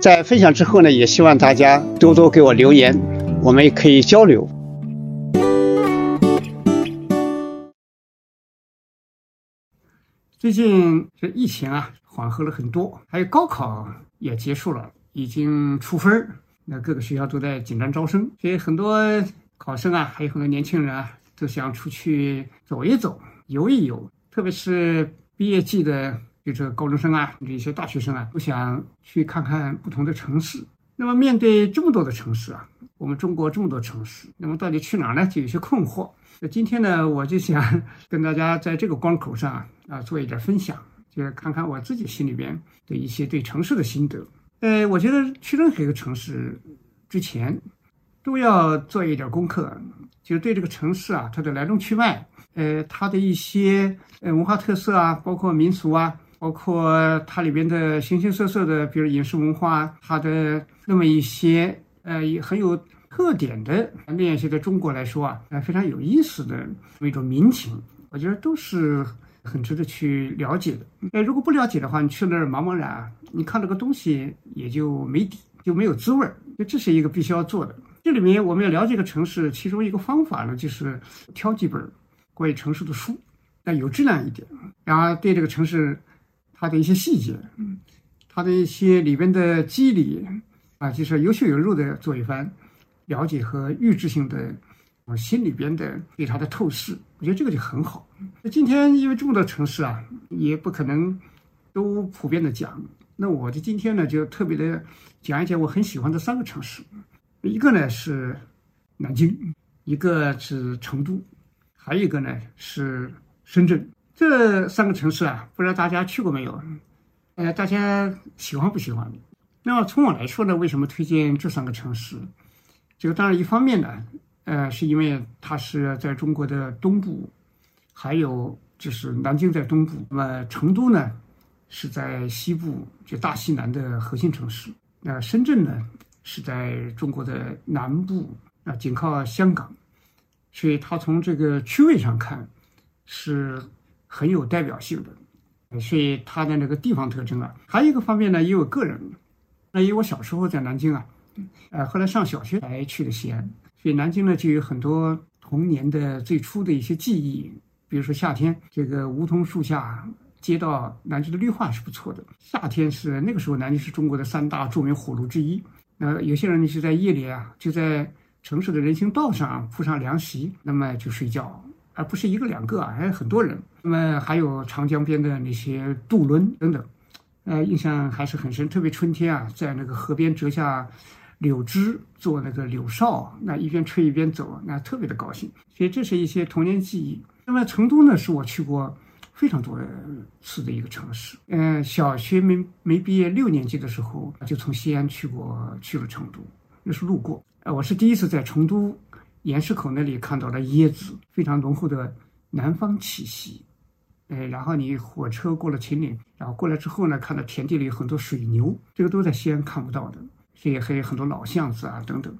在分享之后呢，也希望大家多多给我留言，我们也可以交流。最近这疫情啊缓和了很多，还有高考也结束了，已经出分儿，那各个学校都在紧张招生，所以很多考生啊，还有很多年轻人啊，都想出去走一走、游一游，特别是毕业季的，就是高中生啊，这些大学生啊，都想去看看不同的城市。那么面对这么多的城市啊，我们中国这么多城市，那么到底去哪儿呢？就有些困惑。那今天呢，我就想 跟大家在这个关口上啊做一点分享，就是看看我自己心里边的一些对城市的心得。呃，我觉得去任何一个城市之前，都要做一点功课，就是对这个城市啊，它的来龙去脉，呃，它的一些呃文化特色啊，包括民俗啊，包括它里边的形形色色的，比如饮食文化，它的那么一些呃也很有。特点的那些在中国来说啊，呃，非常有意思的那么一种民情，我觉得都是很值得去了解的。呃，如果不了解的话，你去那儿茫茫然，你看这个东西也就没底，就没有滋味儿。就这是一个必须要做的。这里面我们要了解一个城市，其中一个方法呢，就是挑几本关于城市的书，那有质量一点，然后对这个城市它的一些细节，嗯，它的一些里边的机理啊，就是有血有肉的做一番。了解和预知性的，我心里边的对它的透视，我觉得这个就很好。那今天因为这么多城市啊，也不可能都普遍的讲。那我就今天呢，就特别的讲一讲我很喜欢的三个城市。一个呢是南京，一个是成都，还有一个呢是深圳。这三个城市啊，不知道大家去过没有？呃，大家喜欢不喜欢？那么从我来说呢，为什么推荐这三个城市？这个当然一方面呢，呃，是因为它是在中国的东部，还有就是南京在东部，那么成都呢是在西部，就大西南的核心城市。那深圳呢是在中国的南部，啊，紧靠香港，所以它从这个区位上看是很有代表性的。所以它的那个地方特征啊，还有一个方面呢，也有个人。那因为我小时候在南京啊。呃，后来上小学才去的西安，所以南京呢就有很多童年的最初的一些记忆，比如说夏天，这个梧桐树下，街道，南京的绿化是不错的。夏天是那个时候，南京是中国的三大著名火炉之一。那有些人呢是在夜里啊，就在城市的人行道上铺上凉席，那么就睡觉，而不是一个两个啊，还有很多人。那么还有长江边的那些渡轮等等，呃，印象还是很深。特别春天啊，在那个河边折下。柳枝做那个柳哨，那一边吹一边走，那特别的高兴。所以这是一些童年记忆。那么成都呢，是我去过非常多次的一个城市。嗯，小学没没毕业六年级的时候，就从西安去过去了成都，那是路过。呃，我是第一次在成都盐市口那里看到了椰子，非常浓厚的南方气息。哎，然后你火车过了秦岭，然后过来之后呢，看到田地里有很多水牛，这个都在西安看不到的。所以还有很多老巷子啊等等，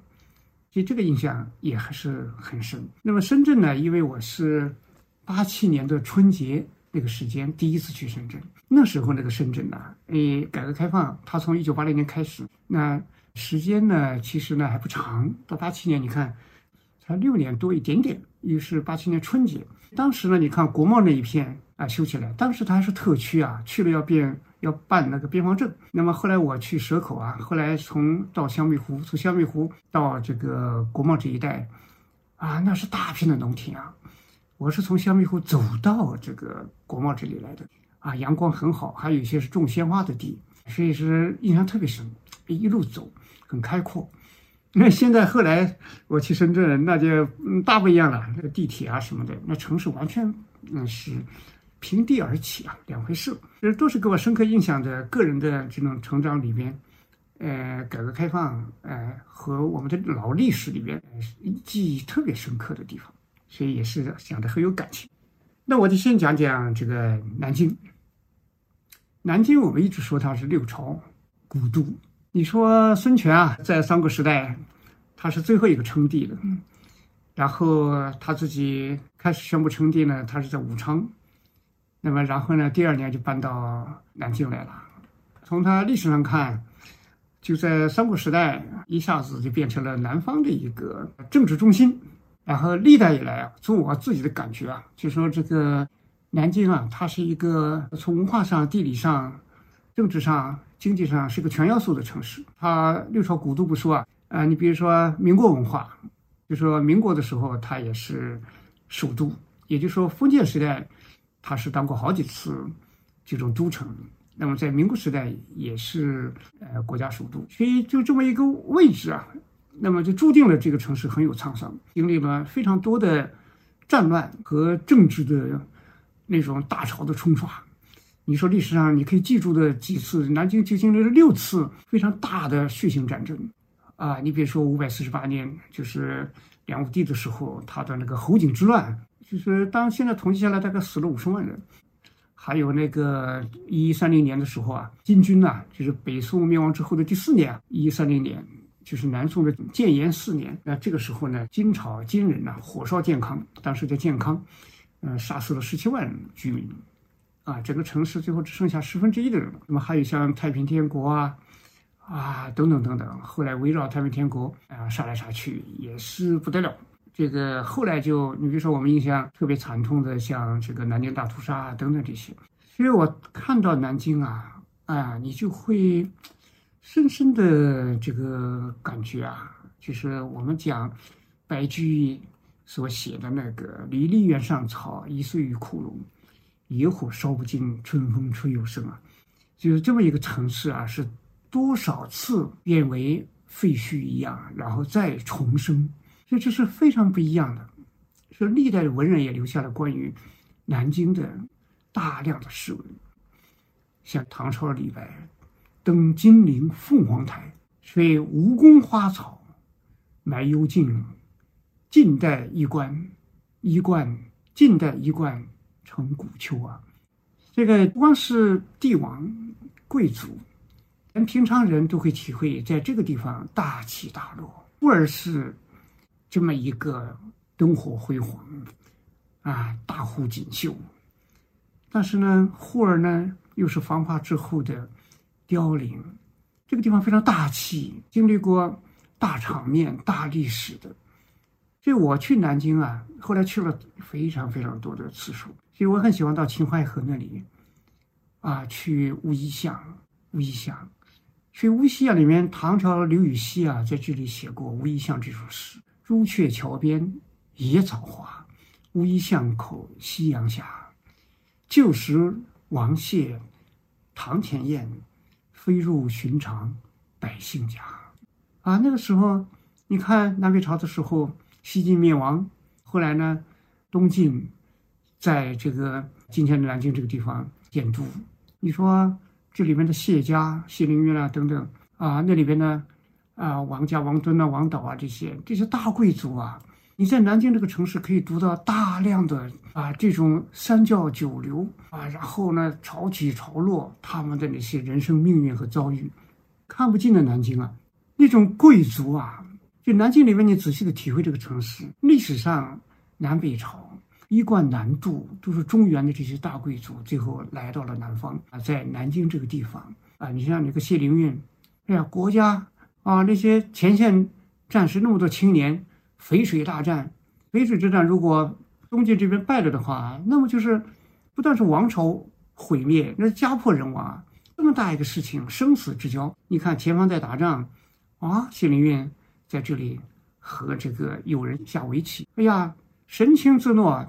所以这个印象也还是很深。那么深圳呢？因为我是八七年的春节那个时间第一次去深圳，那时候那个深圳呢，诶，改革开放，它从一九八零年开始，那时间呢其实呢还不长，到八七年你看六年多一点点。于是八七年春节，当时呢你看国贸那一片啊修起来，当时它还是特区啊，去了要变要办那个边防证。那么后来我去蛇口啊，后来从到香蜜湖，从香蜜湖到这个国贸这一带，啊，那是大片的农田啊。我是从香蜜湖走到这个国贸这里来的，啊，阳光很好，还有一些是种鲜花的地，所以是印象特别深。一路走很开阔。那现在后来我去深圳，那就嗯大不一样了，那个地铁啊什么的，那城市完全嗯是。平地而起啊，两回事。这都是给我深刻印象的个人的这种成长里边，呃，改革开放，呃，和我们的老历史里边，记忆特别深刻的地方，所以也是讲的很有感情。那我就先讲讲这个南京。南京我们一直说它是六朝古都。你说孙权啊，在三国时代，他是最后一个称帝的，然后他自己开始宣布称帝呢，他是在武昌。那么，然后呢？第二年就搬到南京来了。从他历史上看，就在三国时代，一下子就变成了南方的一个政治中心。然后历代以来啊，从我自己的感觉啊，就说这个南京啊，它是一个从文化上、地理上、政治上、经济上是个全要素的城市。它六朝古都不说啊，啊，你比如说民国文化，就说民国的时候，它也是首都，也就是说封建时代。它是当过好几次这种都城，那么在民国时代也是呃国家首都，所以就这么一个位置啊，那么就注定了这个城市很有沧桑，经历了非常多的战乱和政治的那种大潮的冲刷。你说历史上你可以记住的几次，南京就经历了六次非常大的血腥战争啊！你比如说五百四十八年，就是梁武帝的时候，他的那个侯景之乱。就是当现在统计下来，大概死了五十万人。还有那个一一三零年的时候啊，金军呐，就是北宋灭亡之后的第四年，一一三零年，就是南宋的建炎四年。那这个时候呢，金朝金人呐，火烧建康，当时叫建康，嗯，杀死了十七万居民，啊，整个城市最后只剩下十分之一的人了。那么还有像太平天国啊，啊，等等等等，后来围绕太平天国啊，杀来杀去也是不得了。这个后来就，你比如说我们印象特别惨痛的，像这个南京大屠杀啊等等这些，所以我看到南京啊，啊，你就会深深的这个感觉啊，就是我们讲白居易所写的那个“离离原上草，一岁玉枯荣，野火烧不尽，春风吹又生”啊，就是这么一个城市啊，是多少次变为废墟一样，然后再重生。所以这是非常不一样的，说历代的文人也留下了关于南京的大量的诗文，像唐朝李白登金陵凤凰台，所以吴宫花草埋幽径，晋代衣冠衣冠晋代衣冠成古丘啊。这个不光是帝王贵族，连平常人都会体会，在这个地方大起大落，忽而是。这么一个灯火辉煌，啊，大户锦绣，但是呢，忽而呢，又是繁华之后的凋零。这个地方非常大气，经历过大场面、大历史的。所以我去南京啊，后来去了非常非常多的次数。所以我很喜欢到秦淮河那里，啊，去乌衣巷，乌衣巷。所以乌衣巷里面，唐朝刘禹锡啊，在这里写过《乌衣巷》这首诗。朱雀桥边野草花，乌衣巷口夕阳下。旧时王谢堂前燕，飞入寻常百姓家。啊，那个时候，你看南北朝的时候，西晋灭亡，后来呢，东晋在这个今天的南京这个地方建都。你说这里面的谢家、谢灵运啊等等啊，那里边呢？啊，王家、王敦啊、王导啊，这些这些大贵族啊，你在南京这个城市可以读到大量的啊这种三教九流啊，然后呢潮起潮落，他们的那些人生命运和遭遇，看不尽的南京啊，那种贵族啊，就南京里面你仔细的体会这个城市历史上南北朝衣冠南渡，都是中原的这些大贵族，最后来到了南方啊，在南京这个地方啊，你像那个谢灵运，哎呀，国家。啊，那些前线战士那么多青年，淝水大战，淝水之战，如果东晋这边败了的话，那么就是不但是王朝毁灭，那是家破人亡，这么大一个事情，生死之交，你看前方在打仗，啊，谢灵运在这里和这个友人下围棋，哎呀，神情自若，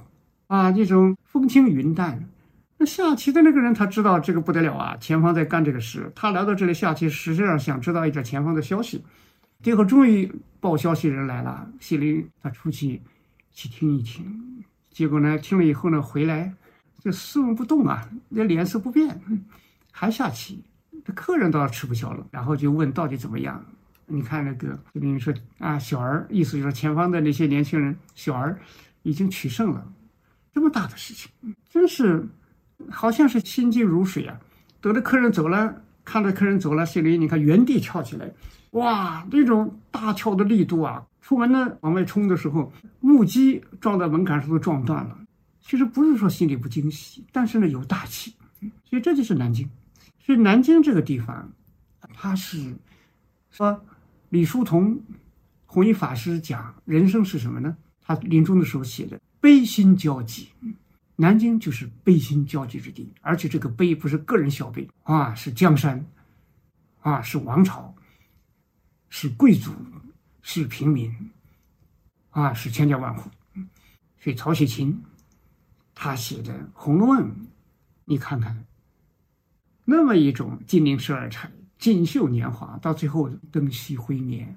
啊，这种风轻云淡。那下棋的那个人他知道这个不得了啊，前方在干这个事，他来到这里下棋，实际上想知道一点前方的消息。最后终于报消息人来了，心里他出去去听一听，结果呢，听了以后呢，回来就斯文不动啊，那脸色不变。还下棋，这客人倒吃不消了，然后就问到底怎么样？你看那个，就等于说啊，小儿意思就是前方的那些年轻人，小儿已经取胜了，这么大的事情，真是好像是心静如水啊。等着客人走了，看着客人走了，心里你看原地跳起来，哇，那种大跳的力度啊！出门呢往外冲的时候，木屐撞在门槛上都撞断了。其实不是说心里不惊喜，但是呢有大气，所以这就是南京。所以南京这个地方，它是说李叔同弘一法师讲人生是什么呢？他临终的时候写的“悲心交集”，南京就是悲心交集之地，而且这个悲不是个人小悲啊，是江山，啊是王朝，是贵族，是平民，啊是千家万户。所以曹雪芹他写的《红楼梦》，你看看。那么一种金陵十二钗、锦绣年华，到最后灯熄灰灭，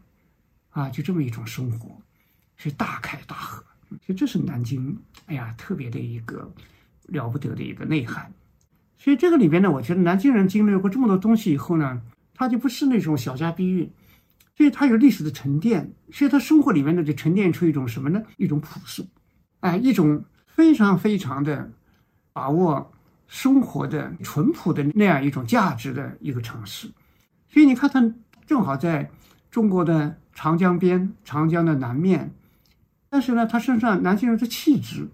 啊，就这么一种生活，是大开大合。所以这是南京，哎呀，特别的一个了不得的一个内涵。所以这个里边呢，我觉得南京人经历过这么多东西以后呢，他就不是那种小家碧玉，所以他有历史的沉淀，所以他生活里面呢就沉淀出一种什么呢？一种朴素，哎，一种非常非常的把握。生活的淳朴的那样一种价值的一个城市，所以你看，它正好在中国的长江边、长江的南面，但是呢，他身上南京人的气质，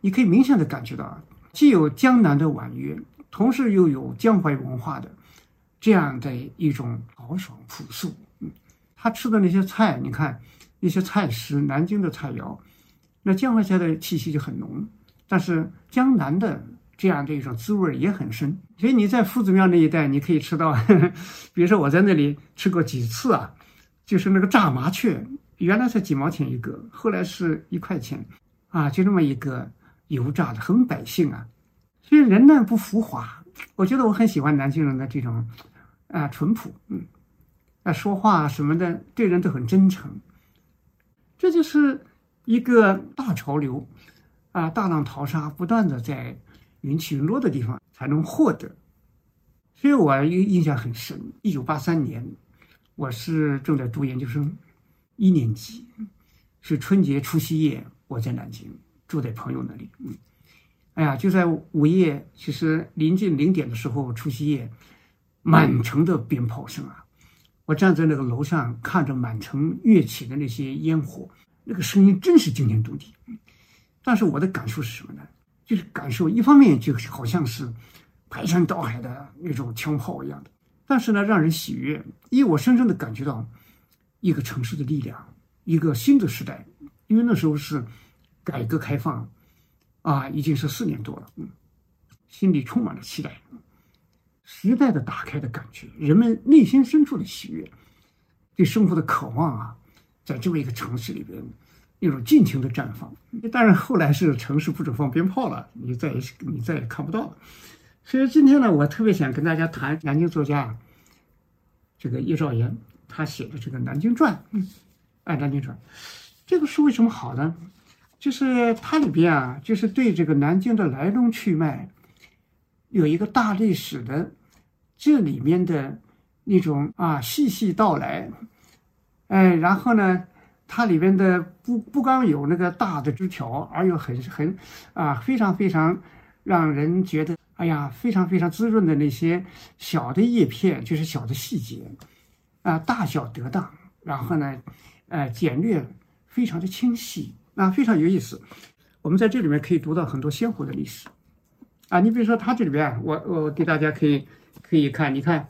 你可以明显的感觉到啊，既有江南的婉约，同时又有江淮文化的这样的一种豪爽朴素。嗯，他吃的那些菜，你看那些菜食，南京的菜肴，那江淮菜的气息就很浓，但是江南的。这样的一种滋味也很深，所以你在夫子庙那一带，你可以吃到呵呵，比如说我在那里吃过几次啊，就是那个炸麻雀，原来才几毛钱一个，后来是一块钱，啊，就那么一个油炸的，很百姓啊。所以人呢不浮华，我觉得我很喜欢南京人的这种啊淳朴，嗯，啊说话什么的对人都很真诚，这就是一个大潮流，啊大浪淘沙，不断的在。云起云落的地方才能获得，所以我印印象很深。一九八三年，我是正在读研究生，一年级，是春节除夕夜，我在南京住在朋友那里。嗯，哎呀，就在午夜，其实临近零点的时候，除夕夜，满城的鞭炮声啊！我站在那个楼上，看着满城跃起的那些烟火，那个声音真是惊天动地。但是我的感受是什么呢？就是感受，一方面就是好像是排山倒海的那种枪炮一样的，但是呢，让人喜悦，因为我深深的感觉到一个城市的力量，一个新的时代。因为那时候是改革开放啊，已经是四年多了，嗯，心里充满了期待，时代的打开的感觉，人们内心深处的喜悦，对生活的渴望啊，在这么一个城市里边。那种尽情的绽放，当然后来是城市不准放鞭炮了，你再也你再也看不到了。所以今天呢，我特别想跟大家谈南京作家这个叶兆言他写的这个《南京传》。嗯，哎，《南京传》这个书为什么好呢？就是它里边啊，就是对这个南京的来龙去脉有一个大历史的这里面的那种啊细细道来，哎，然后呢。它里边的不不光有那个大的枝条，而又很很啊非常非常让人觉得哎呀非常非常滋润的那些小的叶片，就是小的细节啊，大小得当，然后呢，呃简略，非常的清晰啊，非常有意思。我们在这里面可以读到很多鲜活的历史啊，你比如说它这里边，我我给大家可以可以看，你看。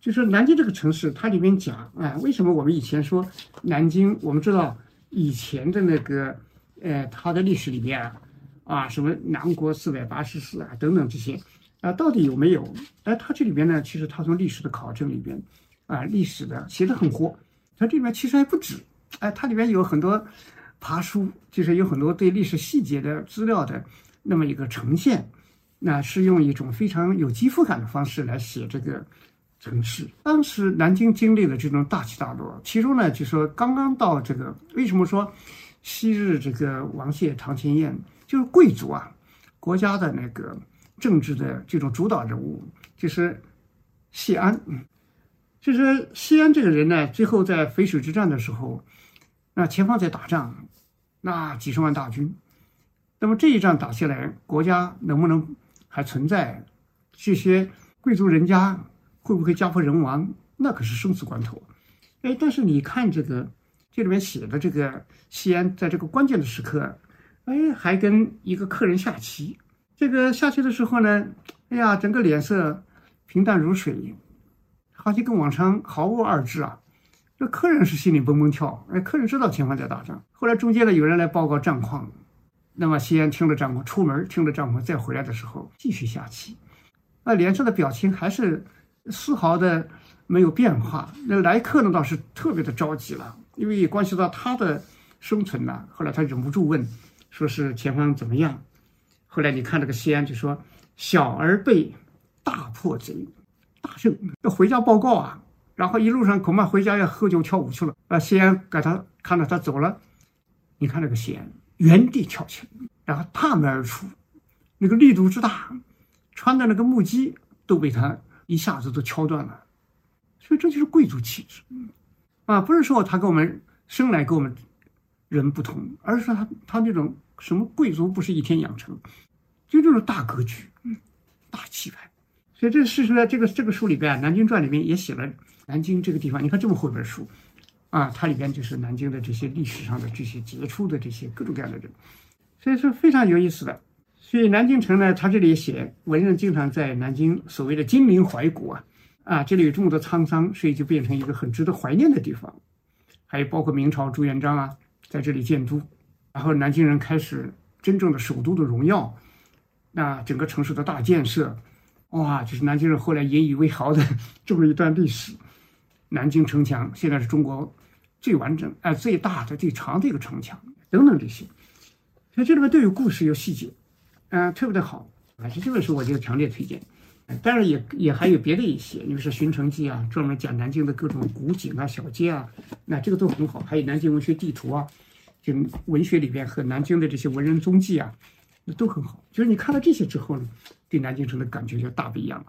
就是南京这个城市，它里面讲，哎，为什么我们以前说南京？我们知道以前的那个，呃，它的历史里面啊，啊，什么南国四百八十寺啊，等等这些，啊，到底有没有？哎，它这里边呢，其实它从历史的考证里边，啊，历史的写的很活。它这里面其实还不止，哎，它里面有很多爬书，就是有很多对历史细节的资料的那么一个呈现，那是用一种非常有肌肤感的方式来写这个城市。当时南京经历了这种大起大落，其中呢，就说刚刚到这个，为什么说昔日这个王谢堂前燕，就是贵族啊，国家的那个。政治的这种主导人物就是谢安，就是西安这个人呢，最后在淝水之战的时候，那前方在打仗，那几十万大军，那么这一仗打下来，国家能不能还存在？这些贵族人家会不会家破人亡？那可是生死关头。哎，但是你看这个这里面写的这个西安，在这个关键的时刻，哎，还跟一个客人下棋。这个下棋的时候呢，哎呀，整个脸色平淡如水，好像跟往常毫无二致啊。这客人是心里蹦蹦跳，哎，客人知道前方在打仗。后来中间呢，有人来报告战况，那么西安听了战况，出门听了战况，再回来的时候继续下棋，那，脸上的表情还是丝毫的没有变化。那来客呢倒是特别的着急了，因为关系到他的生存呐。后来他忍不住问，说是前方怎么样？后来你看这个西安就说：“小儿被大破贼，大胜，要回家报告啊！然后一路上恐怕回家要喝酒跳舞去了。啊，西安给他看到他走了，你看那个西安原地跳起来，然后踏门而出，那个力度之大，穿的那个木屐都被他一下子都敲断了。所以这就是贵族气质啊！不是说他跟我们生来跟我们人不同，而是说他他那种。”什么贵族不是一天养成？就这种大格局，大气派。所以这事实呢，这个这个书里边，《南京传》里面也写了南京这个地方。你看这么厚本书，啊，它里边就是南京的这些历史上的这些杰出的这些各种各样的人，所以说非常有意思的。所以南京城呢，他这里写文人经常在南京所谓的金陵怀古啊，啊，这里有这么多沧桑，所以就变成一个很值得怀念的地方。还有包括明朝朱元璋啊，在这里建都。然后南京人开始真正的首都的荣耀，那整个城市的大建设，哇，就是南京人后来引以为豪的 这么一段历史。南京城墙现在是中国最完整、哎最大的、最长的一个城墙，等等这些。所以这里面都有故事、有细节，嗯，特别的好。啊，这本书我就强烈推荐。当然也也还有别的一些，比如说《寻城记》啊，专门讲南京的各种古井啊、小街啊，那这个都很好。还有南京文学地图啊。就文学里边和南京的这些文人踪迹啊，那都很好。就是你看到这些之后呢，对南京城的感觉就大不一样了。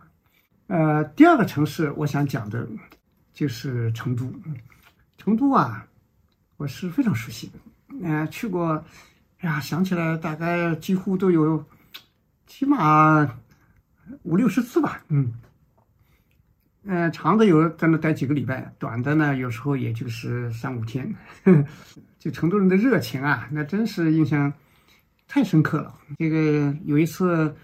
呃，第二个城市我想讲的，就是成都。成都啊，我是非常熟悉的。嗯，去过，呀，想起来大概几乎都有，起码五六十次吧。嗯。嗯，长的有在那待几个礼拜，短的呢，有时候也就是三五天。就成都人的热情啊，那真是印象太深刻了。这个有一次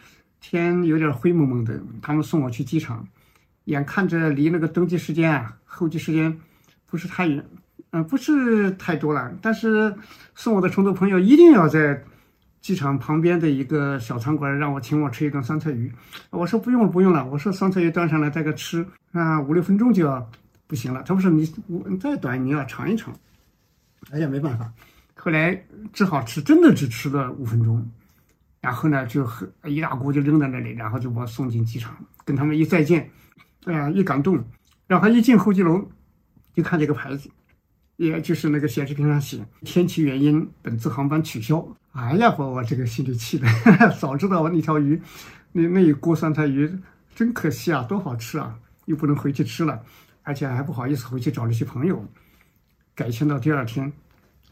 天有点灰蒙蒙的，他们送我去机场，眼看着离那个登机时间啊、候机时间不是太远，嗯，不是太多了。但是送我的成都朋友一定要在。机场旁边的一个小餐馆，让我请我吃一顿酸菜鱼。我说不用了，不用了。我说酸菜鱼端上来，再个吃啊，五六分钟就要不行了。他说你你再短，你要尝一尝。哎呀，没办法，后来只好吃，真的只吃了五分钟。然后呢，就一大锅就扔在那里，然后就把我送进机场，跟他们一再见，哎呀，一感动。然后一进候机楼，就看这个牌子。也就是那个显示屏上写天气原因，本次航班取消。哎呀，把我这个心里气的，早知道我那条鱼，那那一锅酸菜鱼真可惜啊，多好吃啊，又不能回去吃了，而且还不好意思回去找那些朋友，改签到第二天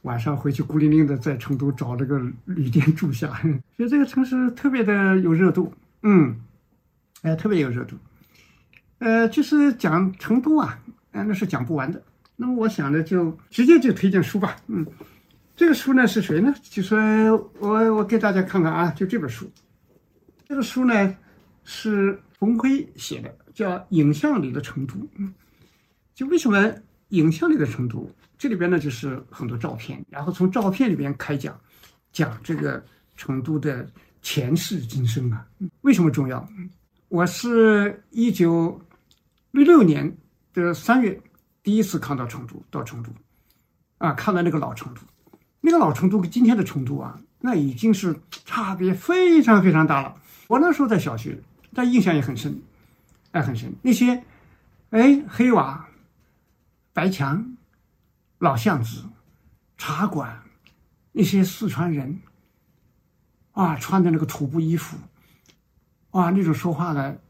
晚上回去孤零零的在成都找这个旅店住下。所以这个城市特别的有热度，嗯，哎，特别有热度。呃，就是讲成都啊，哎，那是讲不完的。那么我想呢，就直接就推荐书吧。嗯，这个书呢是谁呢？就说我我给大家看看啊，就这本书。这个书呢是冯辉写的，叫《影像里的成都》。嗯，就为什么影像里的成都？这里边呢就是很多照片，然后从照片里边开讲，讲这个成都的前世今生啊。为什么重要？我是一九六六年的三月第一次看到成都，到成都，啊，看到那个老成都，那个老成都跟今天的成都啊，那已经是差别非常非常大了。我那时候在小学，但印象也很深，哎，很深。那些，哎，黑瓦、白墙、老巷子、茶馆，那些四川人，啊，穿的那个土布衣服。啊，那种说话的，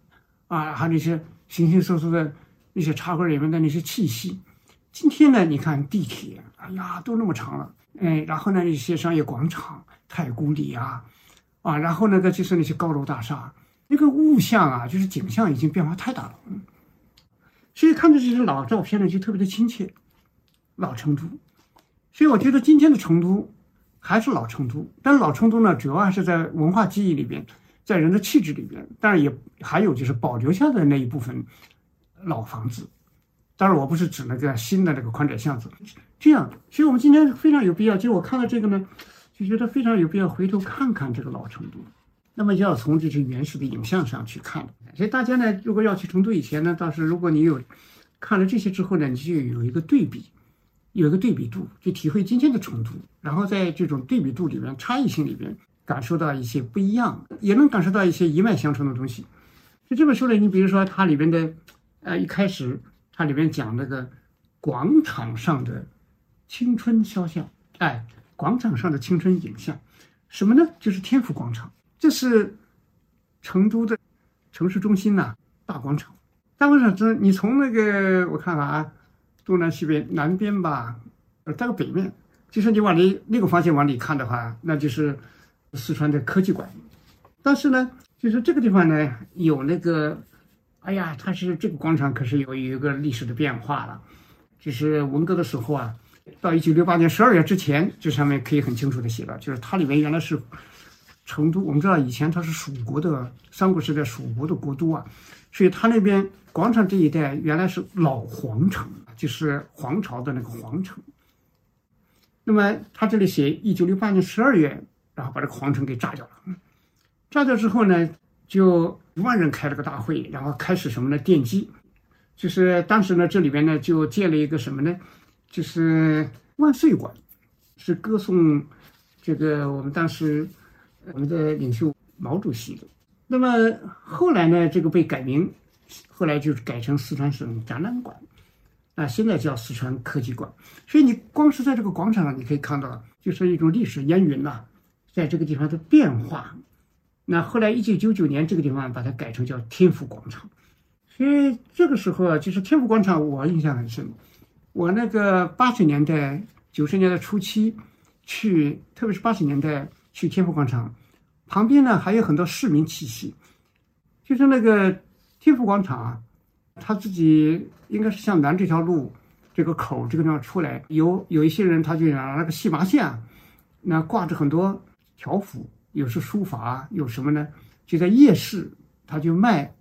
啊，还有那些形形色色的那些茶馆里面的那些气息。今天呢，你看地铁，哎呀，都那么长了，哎，然后呢，一些商业广场、太古里啊，啊，然后呢，再就是那些高楼大厦，那个物象啊，就是景象已经变化太大了。嗯，所以看着这些老照片呢，就特别的亲切，老成都。所以我觉得今天的成都还是老成都，但是老成都呢，主要还是在文化记忆里边。在人的气质里边，当然也还有就是保留下的那一部分老房子。当然，我不是指那个新的那个宽窄巷子。这样，所以我们今天非常有必要。就我看到这个呢，就觉得非常有必要回头看看这个老成都。那么，要从这些原始的影像上去看。所以大家呢，如果要去成都以前呢，倒是如果你有看了这些之后呢，你就有一个对比，有一个对比度，就体会今天的成都。然后在这种对比度里面，差异性里边。感受到一些不一样，也能感受到一些一脉相承的东西。就这本书呢，你比如说它里边的，呃，一开始它里边讲那个广场上的青春肖像，哎，广场上的青春影像，什么呢？就是天府广场，这是成都的城市中心呐，大广场。大广场这，你从那个我看看啊，东南西北南边吧，呃，到北面，就是你往里那个方向往里看的话，那就是。四川的科技馆，但是呢，就是这个地方呢有那个，哎呀，它是这个广场可是有有一个历史的变化了，就是文革的时候啊，到一九六八年十二月之前，这上面可以很清楚的写了，就是它里面原来是成都，我们知道以前它是蜀国的三国时代蜀国的国都啊，所以它那边广场这一带原来是老皇城，就是皇朝的那个皇城。那么他这里写一九六八年十二月。然后把这个皇城给炸掉了，炸掉之后呢，就一万人开了个大会，然后开始什么呢？奠基，就是当时呢，这里边呢就建了一个什么呢？就是万岁馆，是歌颂这个我们当时我们的领袖毛主席的。那么后来呢，这个被改名，后来就改成四川省展览馆，啊，现在叫四川科技馆。所以你光是在这个广场上，你可以看到，就是一种历史烟云呐。在这个地方的变化，那后来一九九九年这个地方把它改成叫天府广场，所以这个时候啊，就是天府广场，我印象很深。我那个八十年代、九十年代初期去，特别是八十年代去天府广场，旁边呢还有很多市民气息，就是那个天府广场啊，他自己应该是向南这条路这个口这个地方出来，有有一些人他就拿那个细麻线啊，那挂着很多。条幅有时书法，有什么呢？就在夜市，他就卖，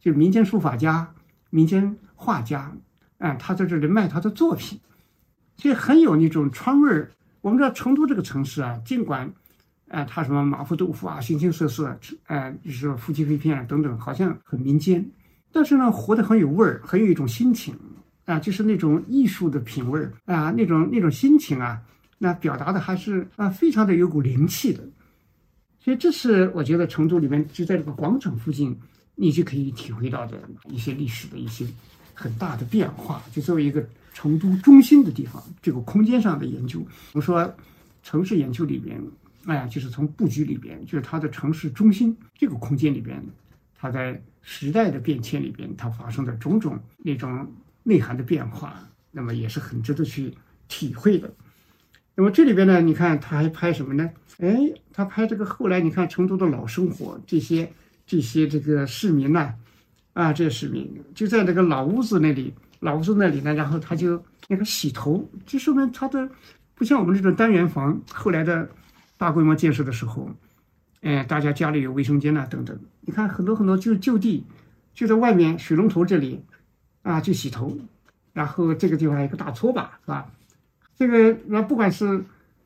就民间书法家、民间画家，哎，他在这里卖他的作品，所以很有那种川味儿。我们知道成都这个城市啊，尽管，哎，他什么麻婆豆腐啊，形形色色，哎，就是夫妻肺片啊等等，好像很民间，但是呢，活得很有味儿，很有一种心情啊，就是那种艺术的品味儿啊，那种那种心情啊。那表达的还是啊，非常的有股灵气的，所以这是我觉得成都里面就在这个广场附近，你就可以体会到的一些历史的一些很大的变化。就作为一个成都中心的地方，这个空间上的研究，我说城市研究里边，哎，就是从布局里边，就是它的城市中心这个空间里边，它在时代的变迁里边，它发生的种种那种内涵的变化，那么也是很值得去体会的。那么这里边呢，你看他还拍什么呢？哎，他拍这个后来你看成都的老生活，这些这些这个市民呢，啊，这些市民就在那个老屋子那里，老屋子那里呢，然后他就那个洗头，就说明他的不像我们这种单元房，后来的大规模建设的时候，哎，大家家里有卫生间呐等等，你看很多很多就就地就在外面水龙头这里啊就洗头，然后这个地方还有个大搓把，是吧？这个那不管是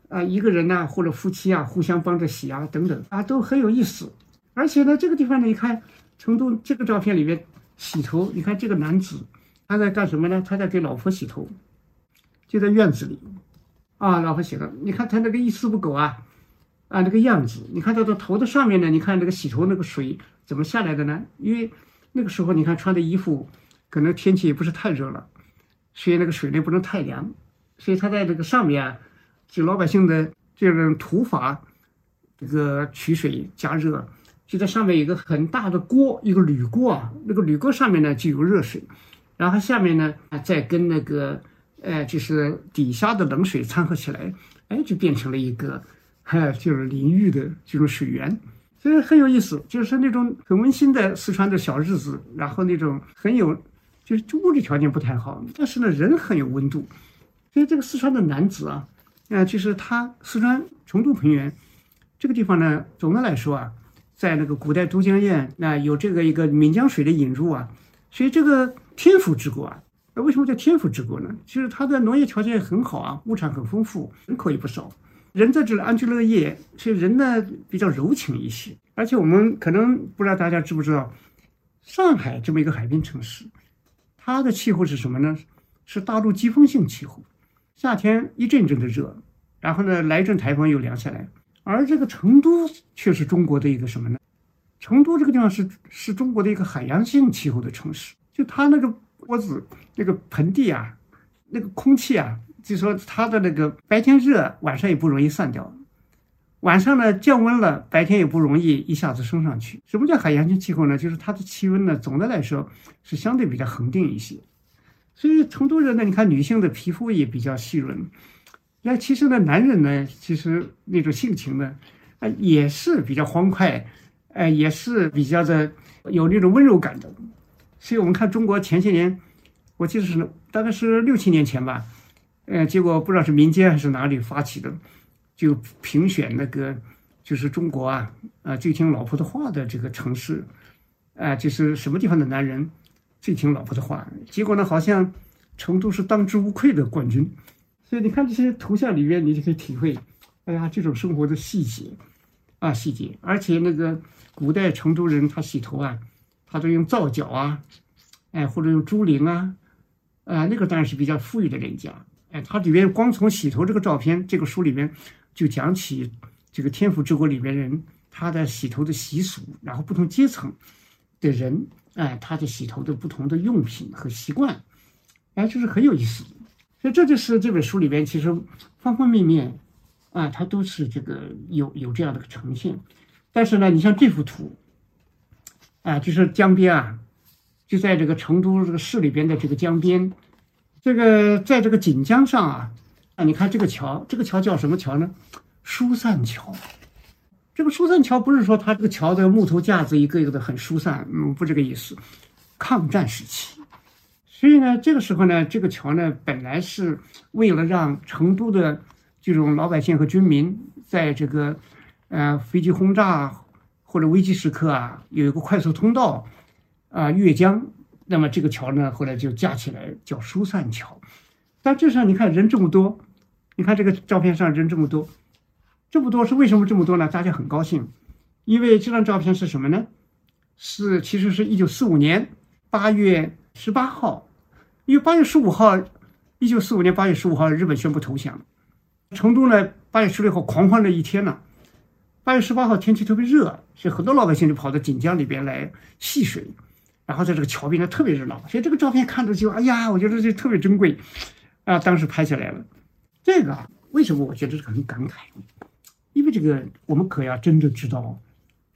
啊一个人呐，或者夫妻啊，互相帮着洗啊等等啊，都很有意思。而且呢，这个地方呢，你看成都这个照片里面洗头，你看这个男子他在干什么呢？他在给老婆洗头，就在院子里，啊，老婆洗的，你看他那个一丝不苟啊，啊，那个样子，你看他的头的上面呢，你看这个洗头那个水怎么下来的呢？因为那个时候你看穿的衣服，可能天气也不是太热了，所以那个水呢不能太凉，所以他在这个上面，就老百姓的这种土法，这个取水加热。就在上面有个很大的锅，一个铝锅啊，那个铝锅上面呢就有热水，然后下面呢再跟那个，呃，就是底下的冷水掺和起来，哎，就变成了一个，哈，就是淋浴的这种水源，所以很有意思，就是那种很温馨的四川的小日子，然后那种很有，就是就物质条件不太好，但是呢人很有温度，所以这个四川的男子啊，啊，就是他四川成都平原这个地方呢，总的来说啊。在那个古代都江堰，那有这个一个岷江水的引入啊，所以这个天府之国啊，那为什么叫天府之国呢？其实它的农业条件很好啊，物产很丰富，人口也不少，人在这里安居乐业，所以人呢比较柔情一些。而且我们可能不知道大家知不知道，上海这么一个海滨城市，它的气候是什么呢？是大陆季风性气候，夏天一阵阵的热，然后呢来一阵台风又凉下来。而这个成都却是中国的一个什么呢？成都这个地方是是中国的一个海洋性气候的城市，就它那个窝子那个盆地啊，那个空气啊，就说它的那个白天热，晚上也不容易散掉，晚上呢降温了，白天也不容易一下子升上去。什么叫海洋性气候呢？就是它的气温呢，总的来说是相对比较恒定一些。所以成都人呢，你看女性的皮肤也比较细润。那其实呢，男人呢，其实那种性情呢，啊，也是比较欢快，呃，也是比较的有那种温柔感的。所以我们看中国前些年，我记得是大概是六七年前吧，呃，结果不知道是民间还是哪里发起的，就评选那个就是中国啊啊最听老婆的话的这个城市，啊，就是什么地方的男人最听老婆的话。结果呢，好像成都是当之无愧的冠军。所以你看这些图像里面，你就可以体会，哎呀，这种生活的细节，啊，细节。而且那个古代成都人他洗头啊，他都用皂角啊，哎，或者用猪苓啊，啊，那个当然是比较富裕的人家。哎，他里面光从洗头这个照片，这个书里面就讲起这个天府之国里面人他的洗头的习俗，然后不同阶层的人，哎，他的洗头的不同的用品和习惯，哎，就是很有意思。所以这就是这本书里边，其实方方面面，啊，它都是这个有有这样的个呈现。但是呢，你像这幅图，啊，就是江边啊，就在这个成都这个市里边的这个江边，这个在这个锦江上啊，啊，你看这个桥，这个桥叫什么桥呢？疏散桥。这个疏散桥不是说它这个桥的木头架子一个一个的很疏散，嗯，不这个意思。抗战时期。所以呢，这个时候呢，这个桥呢，本来是为了让成都的这种老百姓和军民，在这个呃飞机轰炸或者危机时刻啊，有一个快速通道啊越江。那么这个桥呢，后来就架起来叫疏散桥。但这上你看人这么多，你看这个照片上人这么多，这么多是为什么这么多呢？大家很高兴，因为这张照片是什么呢？是其实是一九四五年八月十八号。因为八月十五号，一九四五年八月十五号，日本宣布投降。成都呢，八月十六号狂欢了一天呢。八月十八号天气特别热，所以很多老百姓就跑到锦江里边来戏水，然后在这个桥边呢特别热闹。所以这个照片看着就，哎呀，我觉得这特别珍贵啊！当时拍下来了。这个为什么我觉得这个很感慨？因为这个我们可要真的知道，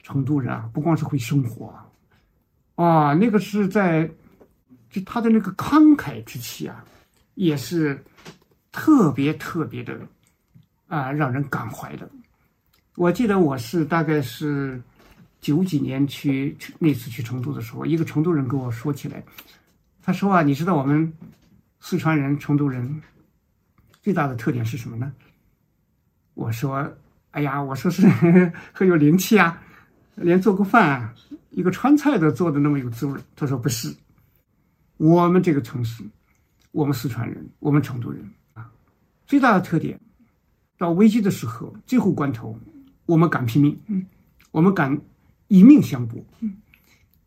成都人啊，不光是会生活啊，那个是在。就他的那个慷慨之气啊，也是特别特别的啊，让人感怀的。我记得我是大概是九几年去去那次去成都的时候，一个成都人跟我说起来，他说啊，你知道我们四川人、成都人最大的特点是什么呢？我说，哎呀，我说是 很有灵气啊，连做个饭啊、一个川菜都做的那么有滋味。他说不是。我们这个城市，我们四川人，我们成都人啊，最大的特点，到危机的时候，最后关头，我们敢拼命，嗯，我们敢以命相搏，嗯，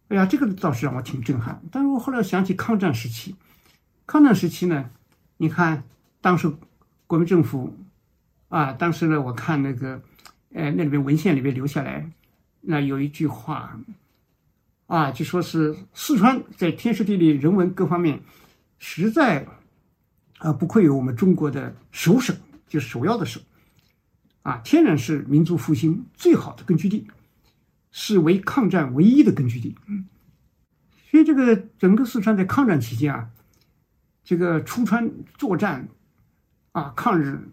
哎呀，这个倒是让我挺震撼。但是我后来想起抗战时期，抗战时期呢，你看当时国民政府啊，当时呢，我看那个，呃，那里面文献里面留下来，那有一句话啊，就说是四川在天时地利人文各方面，实在啊不愧有我们中国的首省，就是首要的省，啊，天然是民族复兴最好的根据地。是为抗战唯一的根据地，嗯，所以这个整个四川在抗战期间啊，这个出川作战，啊，抗日，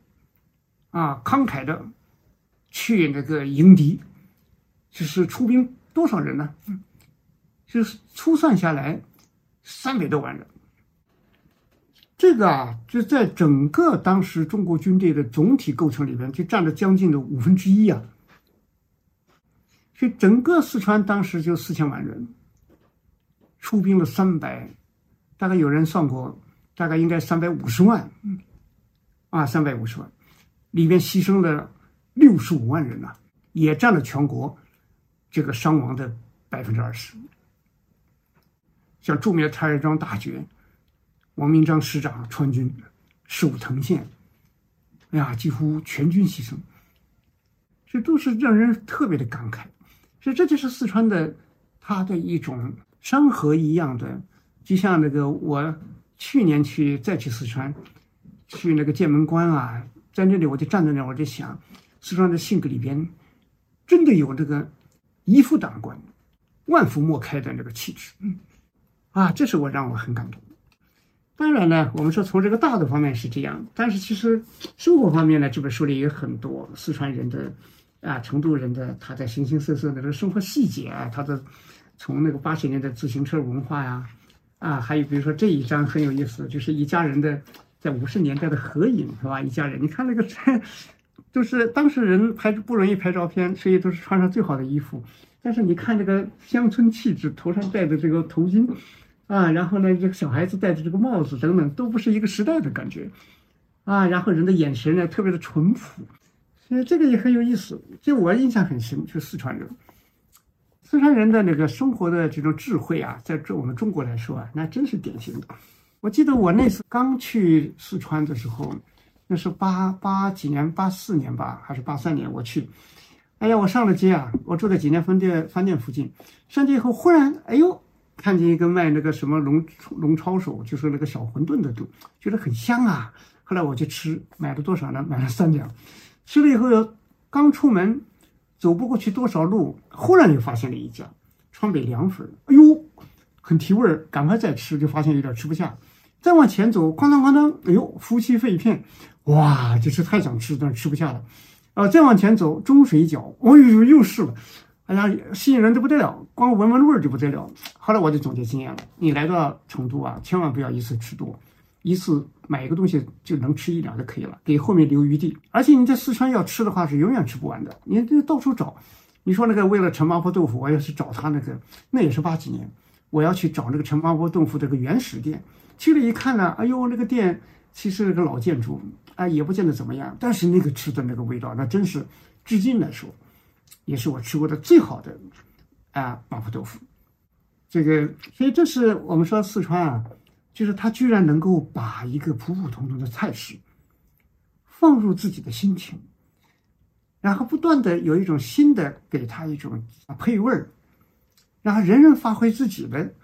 啊，慷慨的去那个迎敌，就是出兵多少人呢？嗯，就是粗算下来三百多万人，这个啊，就在整个当时中国军队的总体构成里边，就占了将近的五分之一啊。所以整个四川当时就四千万人，出兵了三百，大概有人算过，大概应该三百五十万，啊，三百五十万，里面牺牲了六十五万人呐，也占了全国这个伤亡的百分之二十。像著名的太岳庄大捷，王明章师长川军守藤县，哎呀，几乎全军牺牲，这都是让人特别的感慨。这就是四川的，它的一种山河一样的，就像那个我去年去再去四川，去那个剑门关啊，在那里我就站在那，我就想，四川的性格里边，真的有这个一夫当关，万夫莫开的那个气质，嗯，啊，这是我让我很感动。当然呢，我们说从这个大的方面是这样，但是其实生活方面呢，这本书里有很多四川人的。啊，成都人的他在形形色色的这个生活细节，他的从那个八十年代自行车文化呀，啊，还有比如说这一张很有意思，就是一家人的在五十年代的合影，是吧？一家人，你看那个，就是当时人拍不容易拍照片，所以都是穿上最好的衣服。但是你看这个乡村气质，头上戴的这个头巾，啊，然后呢，这个小孩子戴的这个帽子等等，都不是一个时代的感觉，啊，然后人的眼神呢，特别的淳朴。所以这个也很有意思，就我印象很深，就四川人，四川人的那个生活的这种智慧啊，在这我们中国来说啊，那真是典型的。我记得我那次刚去四川的时候，那是八八几年，八四年吧，还是八三年？我去，哎呀，我上了街啊，我住在锦江饭店饭店附近，上街以后，忽然，哎呦，看见一个卖那个什么龙龙抄手，就是那个小馄饨的，都觉得很香啊。后来我去吃，买了多少呢？买了三两。吃了以后，刚出门，走不过去多少路，忽然就发现了一家川北凉粉，哎呦，很提味儿，赶快再吃，就发现有点吃不下。再往前走，哐当哐当，哎呦，夫妻肺片，哇，就是太想吃，但是吃不下了。啊，再往前走，中水饺，哦呦，又是了，哎呀，吸引人的不得了，光闻闻味儿就不得了。后来我就总结经验了，你来到成都啊，千万不要一次吃多。一次买一个东西就能吃一两就可以了，给后面留余地。而且你在四川要吃的话是永远吃不完的，你这到处找。你说那个为了陈麻婆豆腐，我要去找他那个，那也是八几年，我要去找那个陈麻婆豆腐这个原始店。去了一看呢，哎呦，那个店其实那个老建筑，啊，也不见得怎么样。但是那个吃的那个味道，那真是至今来说，也是我吃过的最好的啊麻婆豆腐。这个，所以这是我们说四川啊。就是他居然能够把一个普普通通的菜式放入自己的心情，然后不断的有一种新的给他一种配味儿，然后人人发挥自己的。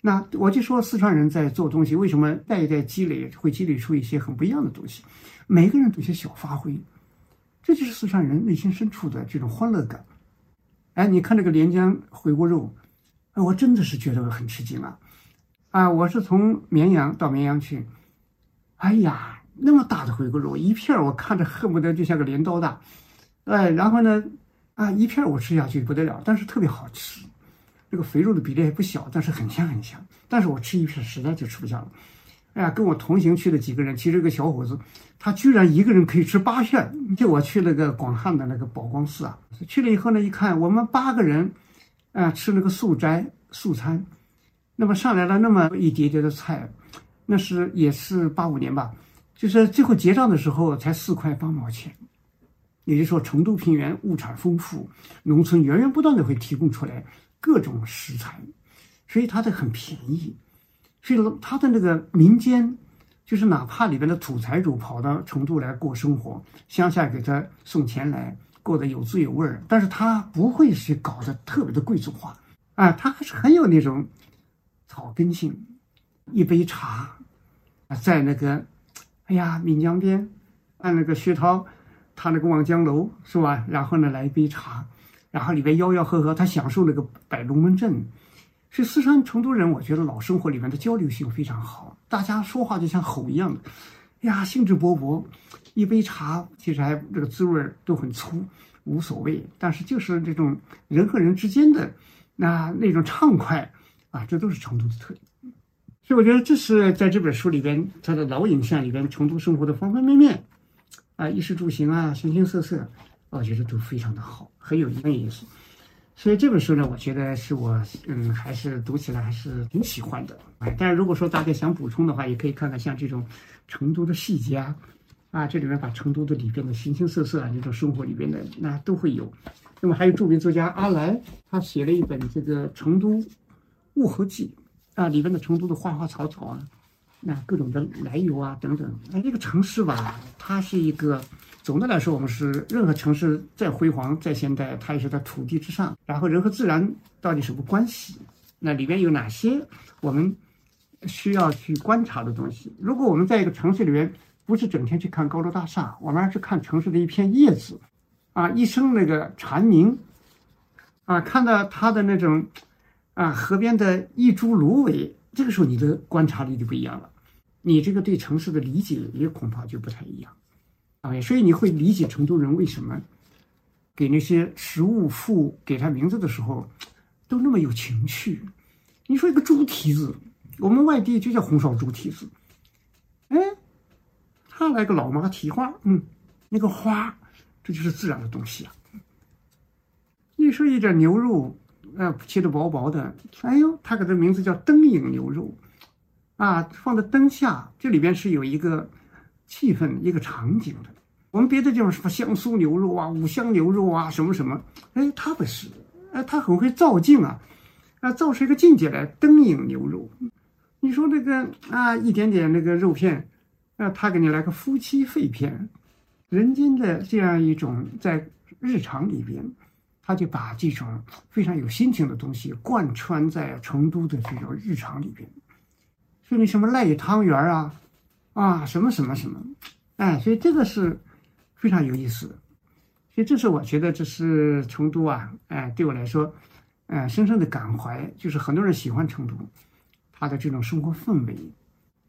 那我就说四川人在做东西，为什么代代积累会积累出一些很不一样的东西？每个人都有些小发挥，这就是四川人内心深处的这种欢乐感。哎，你看这个连江回锅肉，哎我真的是觉得很吃惊啊。啊，我是从绵阳到绵阳去，哎呀，那么大的回锅肉，一片我看着恨不得就像个镰刀大，哎，然后呢，啊，一片我吃下去不得了，但是特别好吃，这个肥肉的比例还不小，但是很香很香，但是我吃一片实在就吃不下了，哎呀，跟我同行去的几个人，其实这个小伙子他居然一个人可以吃八片，就我去那个广汉的那个宝光寺啊，去了以后呢，一看我们八个人，啊，吃那个素斋素餐。那么上来了那么一叠叠的菜，那是也是八五年吧，就是最后结账的时候才四块八毛钱，也就是说成都平原物产丰富，农村源源不断的会提供出来各种食材，所以它的很便宜，所以它的那个民间，就是哪怕里边的土财主跑到成都来过生活，乡下给他送钱来，过得有滋有味儿，但是他不会去搞得特别的贵族化，啊，他还是很有那种草根性，一杯茶，在那个，哎呀，岷江边，按那个薛涛，他那个望江楼是吧？然后呢，来一杯茶。然后里边吆吆喝喝，他享受那个摆龙门阵。所以四川成都人，我觉得老生活里面的交流性非常好，大家说话就像吼一样的，呀，兴致勃勃。一杯茶其实还这个滋味都很粗，无所谓。但是就是这种人和人之间的那那种畅快啊，这都是成都的特点。所以我觉得这是在这本书里边，它的老影像里边，成都生活的方方面面啊，衣食住行啊，形形色色。我觉得都非常的好，很有意思。所以这本书呢，我觉得是我嗯，还是读起来还是挺喜欢的。哎，但是如果说大家想补充的话，也可以看看像这种成都的细节啊，啊，这里面把成都的里边的形形色色啊，这种生活里边的那都会有。那么还有著名作家阿来，他写了一本这个《成都物和记》啊，里边的成都的花花草草啊，那各种的来由啊等等。哎，这个城市吧，它是一个。总的来说，我们是任何城市再辉煌、再现代，它也是在土地之上。然后人和自然到底什么关系？那里边有哪些我们需要去观察的东西？如果我们在一个城市里边，不是整天去看高楼大厦，我们而是看城市的一片叶子，啊，一声那个蝉鸣，啊，看到它的那种啊河边的一株芦苇，这个时候你的观察力就不一样了，你这个对城市的理解也恐怕就不太一样。哎，所以你会理解成都人为什么给那些食物赋给他名字的时候都那么有情趣。你说一个猪蹄子，我们外地就叫红烧猪蹄子。哎，他来个老妈蹄花，嗯，那个花，这就是自然的东西啊。你说一点牛肉，啊，切的薄薄的，哎呦，他给它名字叫灯影牛肉，啊，放在灯下，这里边是有一个气氛、一个场景的。我们别的地方什么香酥牛肉啊、五香牛肉啊，什么什么，哎，他不是，哎，他很会造境啊，啊，造出一个境界来，灯影牛肉。你说那个啊，一点点那个肉片，啊，他给你来个夫妻肺片，人间的这样一种在日常里边，他就把这种非常有心情的东西贯穿在成都的这种日常里边。说你什么赖汤圆啊，啊，什么什么什么，哎，所以这个是。非常有意思，所以这是我觉得这是成都啊，哎，对我来说，哎，深深的感怀，就是很多人喜欢成都，它的这种生活氛围。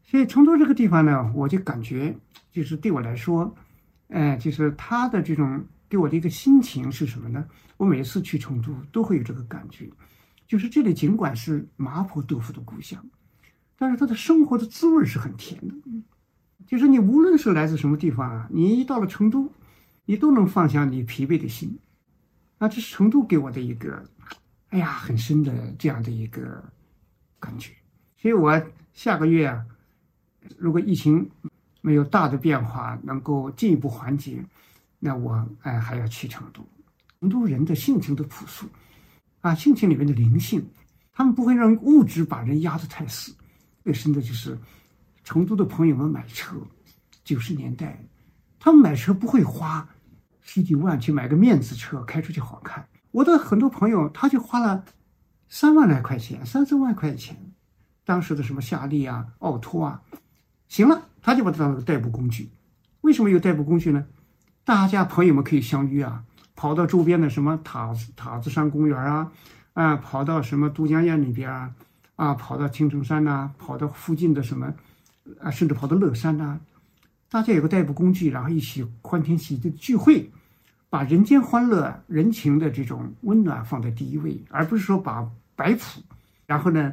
所以成都这个地方呢，我就感觉就是对我来说，哎，就是它的这种给我的一个心情是什么呢？我每次去成都都会有这个感觉，就是这里尽管是麻婆豆腐的故乡，但是它的生活的滋味是很甜的。就是你无论是来自什么地方啊，你一到了成都，你都能放下你疲惫的心，啊，这是成都给我的一个，哎呀，很深的这样的一个感觉。所以我下个月啊，如果疫情没有大的变化，能够进一步缓解，那我哎还要去成都。成都人的性情都朴素，啊，性情里面的灵性，他们不会让物质把人压得太死。最深的就是。成都的朋友们买车，九十年代，他们买车不会花十几万去买个面子车，开出去好看。我的很多朋友，他就花了三万来块钱，三四万块钱，当时的什么夏利啊、奥拓啊，行了，他就把它当个代步工具。为什么有代步工具呢？大家朋友们可以相约啊，跑到周边的什么塔子塔子山公园啊，啊，跑到什么都江堰那边啊，啊，跑到青城山呐，跑到附近的什么。啊，甚至跑到乐山呐，大家有个代步工具，然后一起欢天喜地聚会，把人间欢乐、人情的这种温暖放在第一位，而不是说把摆谱，然后呢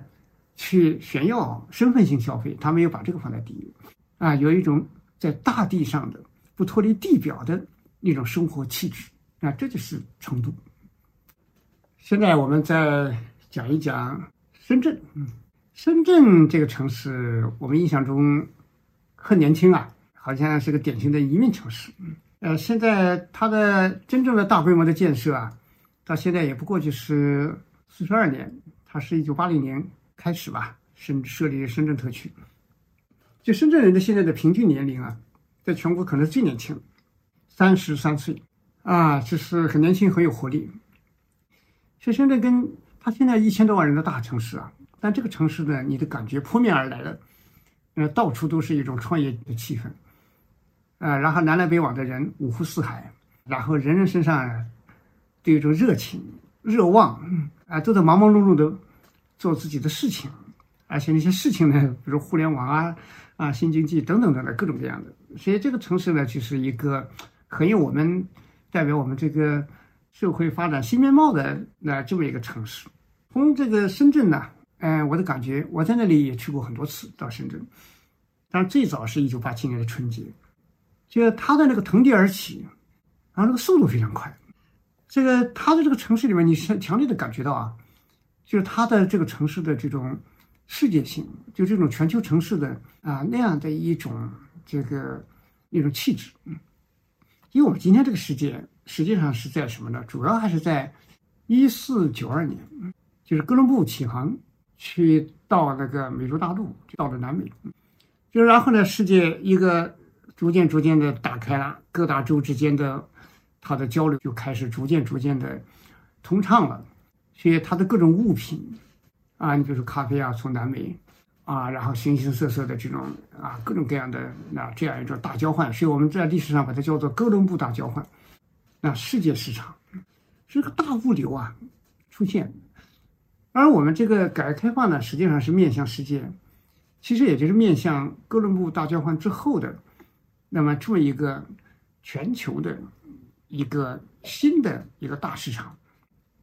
去炫耀身份性消费，他没有把这个放在第一位。啊，有一种在大地上的不脱离地表的那种生活气质，啊，这就是成都。现在我们再讲一讲深圳，嗯。深圳这个城市，我们印象中很年轻啊，好像是个典型的移民城市。呃，现在它的真正的大规模的建设啊，到现在也不过就是四十二年，它是一九八零年开始吧，深设立深圳特区。就深圳人的现在的平均年龄啊，在全国可能最年轻，三十三岁啊，就是很年轻，很有活力。所以深圳跟它现在一千多万人的大城市啊，但这个城市呢，你的感觉扑面而来的，呃，到处都是一种创业的气氛，呃，然后南来北往的人五湖四海，然后人人身上都有一种热情、热望，啊，都在忙忙碌碌的做自己的事情，而且那些事情呢，比如互联网啊。啊，新经济等等等等各种各样的，所以这个城市呢，就是一个很有我们代表我们这个社会发展新面貌的那这么一个城市。从这个深圳呢，嗯，我的感觉，我在那里也去过很多次到深圳，但最早是一九八七年的春节，就它的那个腾地而起，然后这个速度非常快。这个它的这个城市里面，你是强烈的感觉到啊，就是它的这个城市的这种。世界性，就这种全球城市的啊那样的一种这个一种气质，嗯，因为我们今天这个世界实际上是在什么呢？主要还是在一四九二年，就是哥伦布起航去到那个美洲大陆，到了南美，就然后呢，世界一个逐渐逐渐的打开了，各大洲之间的它的交流就开始逐渐逐渐的通畅了，所以它的各种物品。啊，你比如说咖啡啊，从南美，啊，然后形形色色的这种啊，各种各样的那这样一种大交换，所以我们在历史上把它叫做哥伦布大交换。那世界市场是个大物流啊出现，而我们这个改革开放呢，实际上是面向世界，其实也就是面向哥伦布大交换之后的，那么这么一个全球的一个新的一个大市场，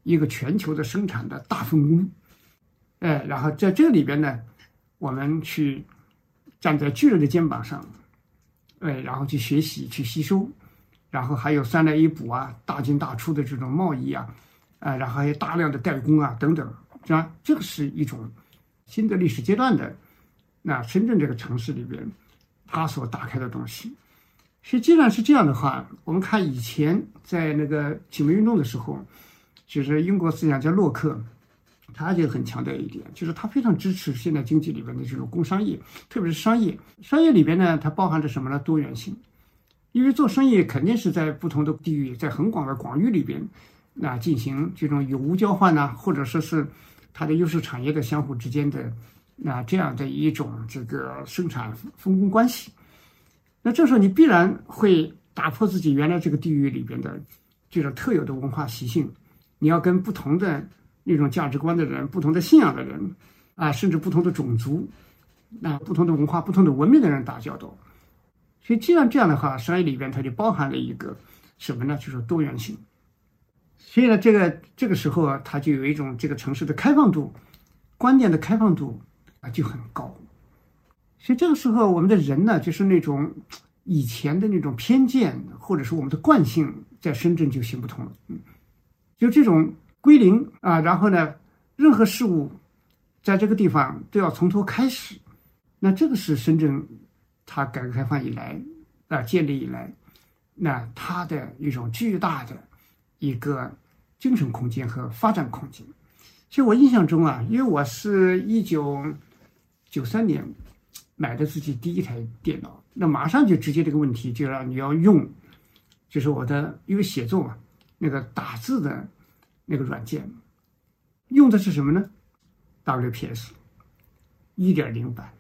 一个全球的生产的大分工。哎，然后在这里边呢，我们去站在巨人的肩膀上，哎，然后去学习、去吸收，然后还有三来一补啊、大进大出的这种贸易啊，啊，然后还有大量的代工啊等等，是吧？这个是一种新的历史阶段的那深圳这个城市里边，它所打开的东西。实际上是这样的话，我们看以前在那个启蒙运动的时候，就是英国思想家洛克。他就很强调一点，就是他非常支持现代经济里边的这种工商业，特别是商业。商业里边呢，它包含着什么呢？多元性。因为做生意肯定是在不同的地域，在很广的广域里边，那进行这种有无交换呢，或者说是它的优势产业的相互之间的那这样的一种这个生产分工关系。那这时候你必然会打破自己原来这个地域里边的这种特有的文化习性，你要跟不同的。那种价值观的人，不同的信仰的人，啊，甚至不同的种族，啊，不同的文化、不同的文明的人打交道。所以，既然这样的话，商业里边它就包含了一个什么呢？就是多元性。所以呢，这个这个时候啊，它就有一种这个城市的开放度、观念的开放度啊就很高。所以这个时候，我们的人呢，就是那种以前的那种偏见，或者说我们的惯性，在深圳就行不通了。嗯，就这种。归零啊，然后呢，任何事物在这个地方都要从头开始。那这个是深圳，它改革开放以来啊建立以来，那它的一种巨大的一个精神空间和发展空间。其实我印象中啊，因为我是一九九三年买的自己第一台电脑，那马上就直接这个问题就让你要用，就是我的因为写作嘛，那个打字的。那个软件用的是什么呢？WPS 一点零版，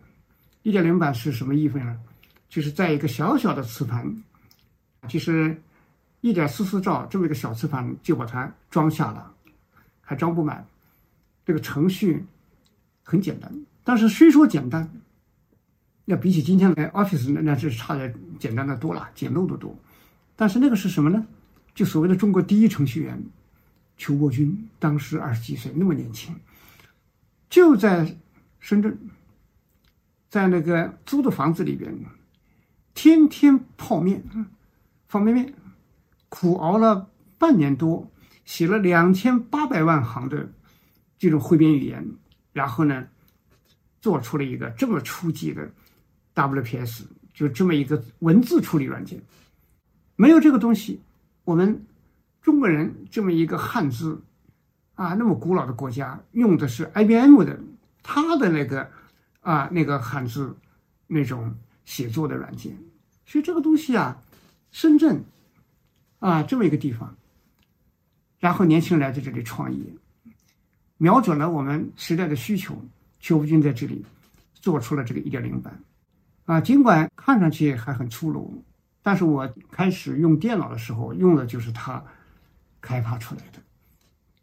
一点零版是什么意思呢？就是在一个小小的磁盘，就是一点四四兆这么一个小磁盘就把它装下了，还装不满。这个程序很简单，但是虽说简单，要比起今天的 Office 那那是差的简单的多了，简陋的多。但是那个是什么呢？就所谓的中国第一程序员。邱国军当时二十几岁，那么年轻，就在深圳，在那个租的房子里边，天天泡面，方便面，苦熬了半年多，写了两千八百万行的这种汇编语言，然后呢，做出了一个这么初级的 WPS，就这么一个文字处理软件。没有这个东西，我们。中国人这么一个汉字，啊，那么古老的国家用的是 IBM 的，它的那个啊那个汉字那种写作的软件，所以这个东西啊，深圳啊这么一个地方，然后年轻人来在这里创业，瞄准了我们时代的需求，邱福军在这里做出了这个一点零版，啊，尽管看上去还很粗鲁，但是我开始用电脑的时候用的就是它开发出来的。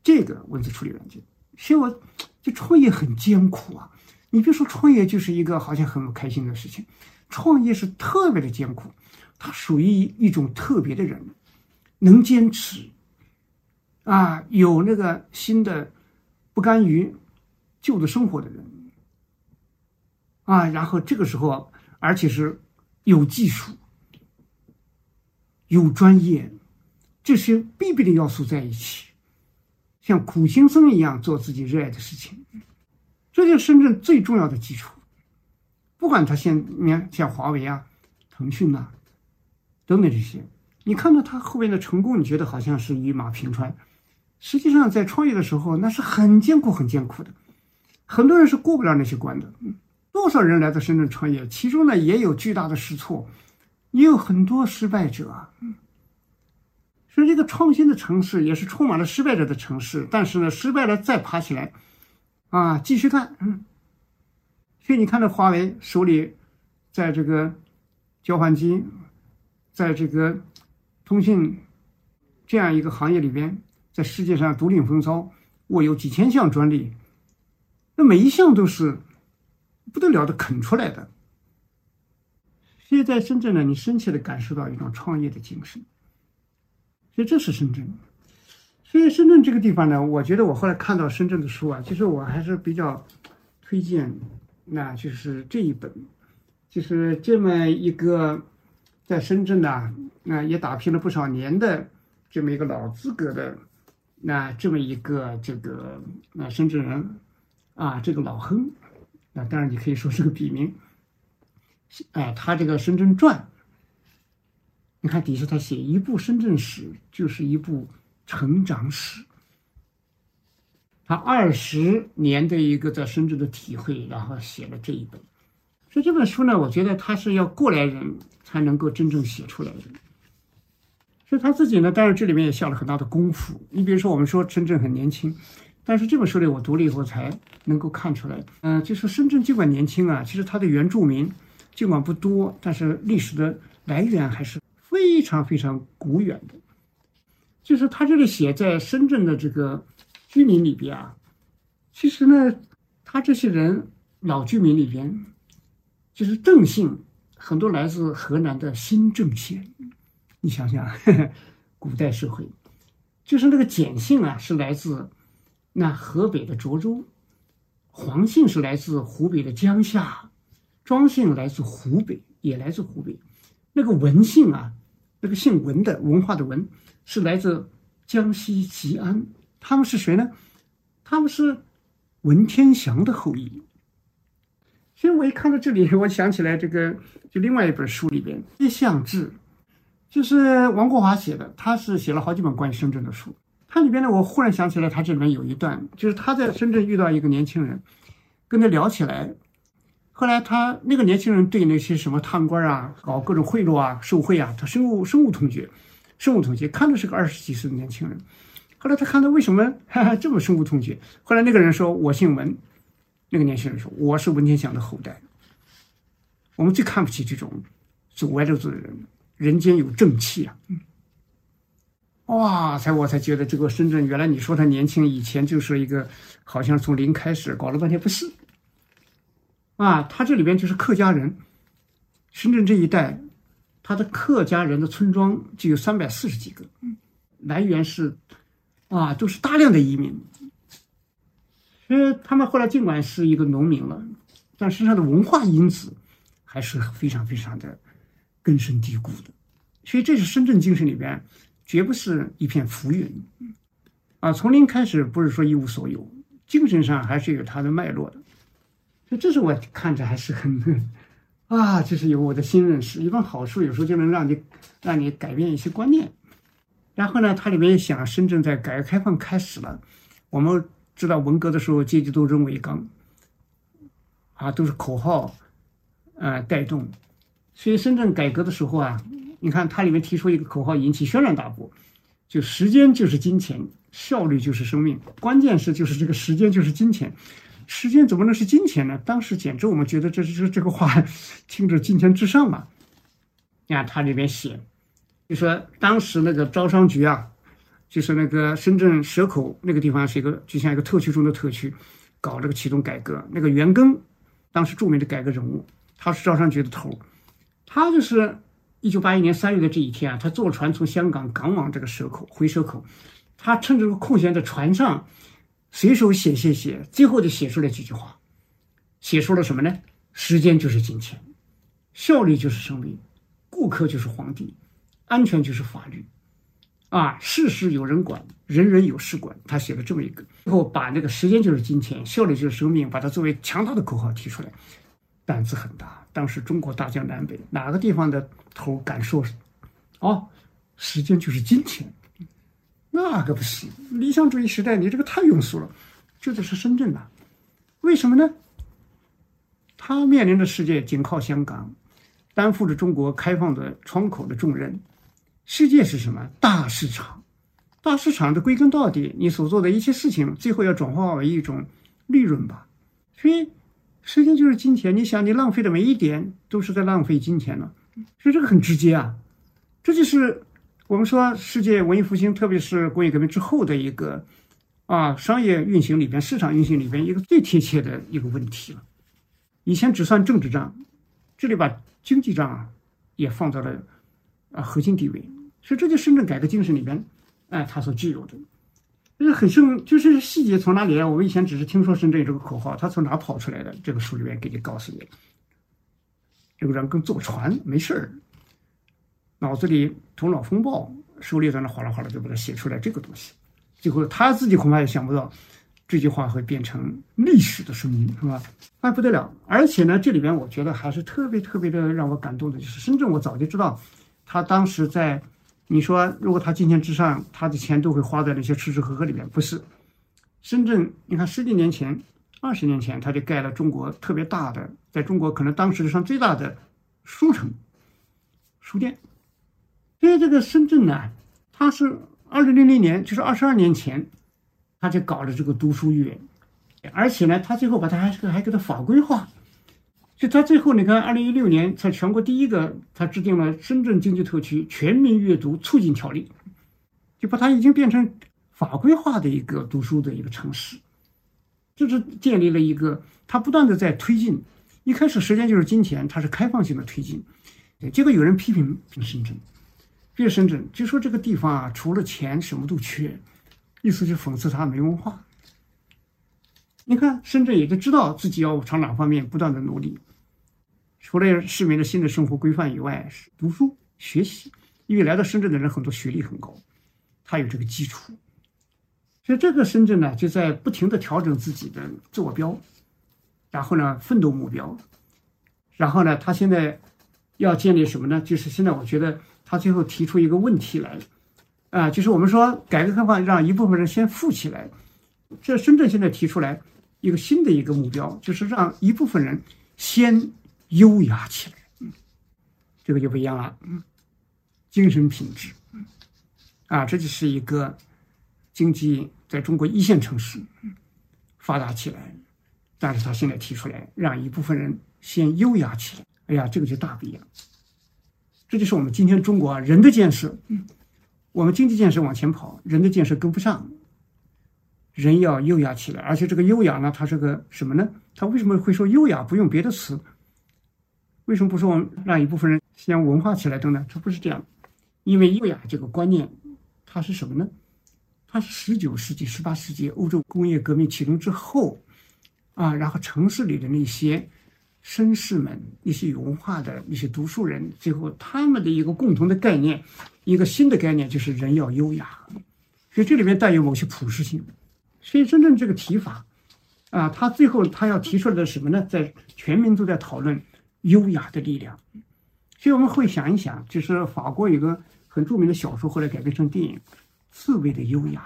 这个文字处理软件，所以我就创业很艰苦啊！你别说创业就是一个好像很开心的事情，创业是特别的艰苦。它属于一种特别的人，能坚持啊，有那个新的不甘于旧的生活的人啊，然后这个时候，而且是有技术、有专业这些必备的要素在一起。像苦行僧一样做自己热爱的事情，这就是深圳最重要的基础。不管他现你看像华为啊、腾讯呐等等这些，你看到他后面的成功，你觉得好像是一马平川，实际上在创业的时候那是很艰苦、很艰苦的。很多人是过不了那些关的。多少人来到深圳创业，其中呢也有巨大的试错，也有很多失败者啊。所以，这个创新的城市也是充满了失败者的城市。但是呢，失败了再爬起来，啊，继续干。嗯。所以你看，这华为手里，在这个交换机，在这个通信这样一个行业里边，在世界上独领风骚，握有几千项专利，那每一项都是不得了的啃出来的。所以在深圳呢，你深切的感受到一种创业的精神。所以这是深圳，所以深圳这个地方呢，我觉得我后来看到深圳的书啊，其实我还是比较推荐，那就是这一本，就是这么一个在深圳呢，那也打拼了不少年的这么一个老资格的，那这么一个这个那深圳人啊，这个老亨，那当然你可以说是个笔名，哎，他这个《深圳传》。看底下他写一部深圳史，就是一部成长史。他二十年的一个在深圳的体会，然后写了这一本。所以这本书呢，我觉得他是要过来人才能够真正写出来的。所以他自己呢，当然这里面也下了很大的功夫。你比如说，我们说深圳很年轻，但是这本书里我读了以后才能够看出来，嗯，就是深圳尽管年轻啊，其实它的原住民尽管不多，但是历史的来源还是。非常非常古远的，就是他这个写在深圳的这个居民里边啊，其实呢，他这些人老居民里边，就是郑姓很多来自河南的新郑县，你想想，古代社会，就是那个简姓啊是来自那河北的涿州，黄姓是来自湖北的江夏，庄姓来自湖北，也来自湖北，那个文姓啊。那个姓文的文化的文，是来自江西吉安。他们是谁呢？他们是文天祥的后裔。所以我一看到这里，我想起来这个，就另外一本书里边《一向志》，就是王国华写的。他是写了好几本关于深圳的书。他里边呢，我忽然想起来，他这里面有一段，就是他在深圳遇到一个年轻人，跟他聊起来。后来他那个年轻人对那些什么贪官啊、搞各种贿赂啊、受贿啊，他深恶深恶痛绝，深恶痛绝。看的是个二十几岁的年轻人。后来他看到为什么 哈哈这么深恶痛绝？后来那个人说：“我姓文。”那个年轻人说：“我是文天祥的后代。”我们最看不起这种走歪路子的人。人间有正气啊！哇，才我才觉得这个深圳原来你说他年轻，以前就是一个好像从零开始，搞了半天不是。啊，他这里边就是客家人，深圳这一带，他的客家人的村庄就有三百四十几个，来源是，啊，都是大量的移民。所以他们后来尽管是一个农民了，但身上的文化因子还是非常非常的根深蒂固的。所以这是深圳精神里边，绝不是一片浮云。啊，从零开始不是说一无所有，精神上还是有它的脉络的。所以这是我看着还是很，啊，就是有我的新认识。一本好书有时候就能让你让你改变一些观念。然后呢，它里面想，深圳在改革开放开始了，我们知道文革的时候阶级斗争为纲，啊，都是口号，呃带动。所以深圳改革的时候啊，你看它里面提出一个口号引起轩然大波，就时间就是金钱，效率就是生命。关键是就是这个时间就是金钱，时间怎么能是金钱呢？当时简直我们觉得这这这个话 听着金钱至上嘛。你看他里面写，就说当时那个招商局啊。就是那个深圳蛇口那个地方是一个就像一个特区中的特区，搞这个启动改革。那个袁庚，当时著名的改革人物，他是招商局的头，他就是一九八一年三月的这一天啊，他坐船从香港赶往这个蛇口回蛇口，他趁这个空闲在船上，随手写写写，最后就写出了几句话，写出了什么呢？时间就是金钱，效率就是生命，顾客就是皇帝，安全就是法律。啊，事事有人管，人人有事管。他写了这么一个，最后把那个时间就是金钱，效率就是生命，把它作为强大的口号提出来，胆子很大。当时中国大江南北，哪个地方的头敢说？哦，时间就是金钱，那个不行。理想主义时代，你这个太庸俗了。这就是深圳呐，为什么呢？他面临的世界紧靠香港，担负着中国开放的窗口的重任。世界是什么大市场？大市场的归根到底，你所做的一切事情，最后要转化为一种利润吧。所以，时间就是金钱。你想，你浪费的每一点，都是在浪费金钱了。所以这个很直接啊。这就是我们说世界文艺复兴，特别是工业革命之后的一个啊商业运行里边、市场运行里边一个最贴切的一个问题了。以前只算政治账，这里把经济账啊也放到了啊核心地位。所以这就深圳改革精神里边，哎，它所具有的，就是很深，就是细节从哪里来？我们以前只是听说深圳有这个口号，它从哪跑出来的？这个书里面给你告诉你，这个人跟坐船没事儿，脑子里头脑风暴，手里在那哗啦哗啦就把它写出来这个东西，最后他自己恐怕也想不到这句话会变成历史的声音，是吧？那不得了！而且呢，这里边我觉得还是特别特别的让我感动的，就是深圳，我早就知道，他当时在。你说，如果他今天之上，他的钱都会花在那些吃吃喝喝里面，不是？深圳，你看十几年前、二十年前，他就盖了中国特别大的，在中国可能当时上最大的书城、书店。因为这个深圳呢，它是二零零零年，就是二十二年前，他就搞了这个读书院，而且呢，他最后把它还还给它法规化。就他最后，你看，二零一六年在全国第一个，他制定了《深圳经济特区全民阅读促进条例》，就把它已经变成法规化的一个读书的一个城市，就是建立了一个，他不断的在推进。一开始时间就是金钱，它是开放性的推进，结果有人批评深圳，批评深圳，就说这个地方啊，除了钱什么都缺，意思就讽刺他没文化。你看，深圳也就知道自己要朝哪方面不断的努力。除了市民的新的生活规范以外，是读书学习。因为来到深圳的人很多学历很高，他有这个基础，所以这个深圳呢就在不停的调整自己的坐标，然后呢奋斗目标，然后呢他现在要建立什么呢？就是现在我觉得他最后提出一个问题来，啊，就是我们说改革开放让一部分人先富起来，这深圳现在提出来一个新的一个目标，就是让一部分人先。优雅起来，嗯，这个就不一样了，嗯，精神品质，啊，这就是一个经济在中国一线城市发达起来，但是他现在提出来让一部分人先优雅起来，哎呀，这个就大不一样。这就是我们今天中国啊人的建设，我们经济建设往前跑，人的建设跟不上，人要优雅起来，而且这个优雅呢，它是个什么呢？他为什么会说优雅？不用别的词？为什么不说我让一部分人先文化起来等等？它不是这样，因为优雅这个观念，它是什么呢？它是十九世纪、十八世纪欧洲工业革命启动之后，啊，然后城市里的那些绅士们、一些有文化的一些读书人，最后他们的一个共同的概念，一个新的概念就是人要优雅，所以这里面带有某些普适性。所以真正这个提法，啊，他最后他要提出来的什么呢？在全民都在讨论。优雅的力量，所以我们会想一想，就是法国有个很著名的小说，后来改编成电影，《刺猬的优雅》。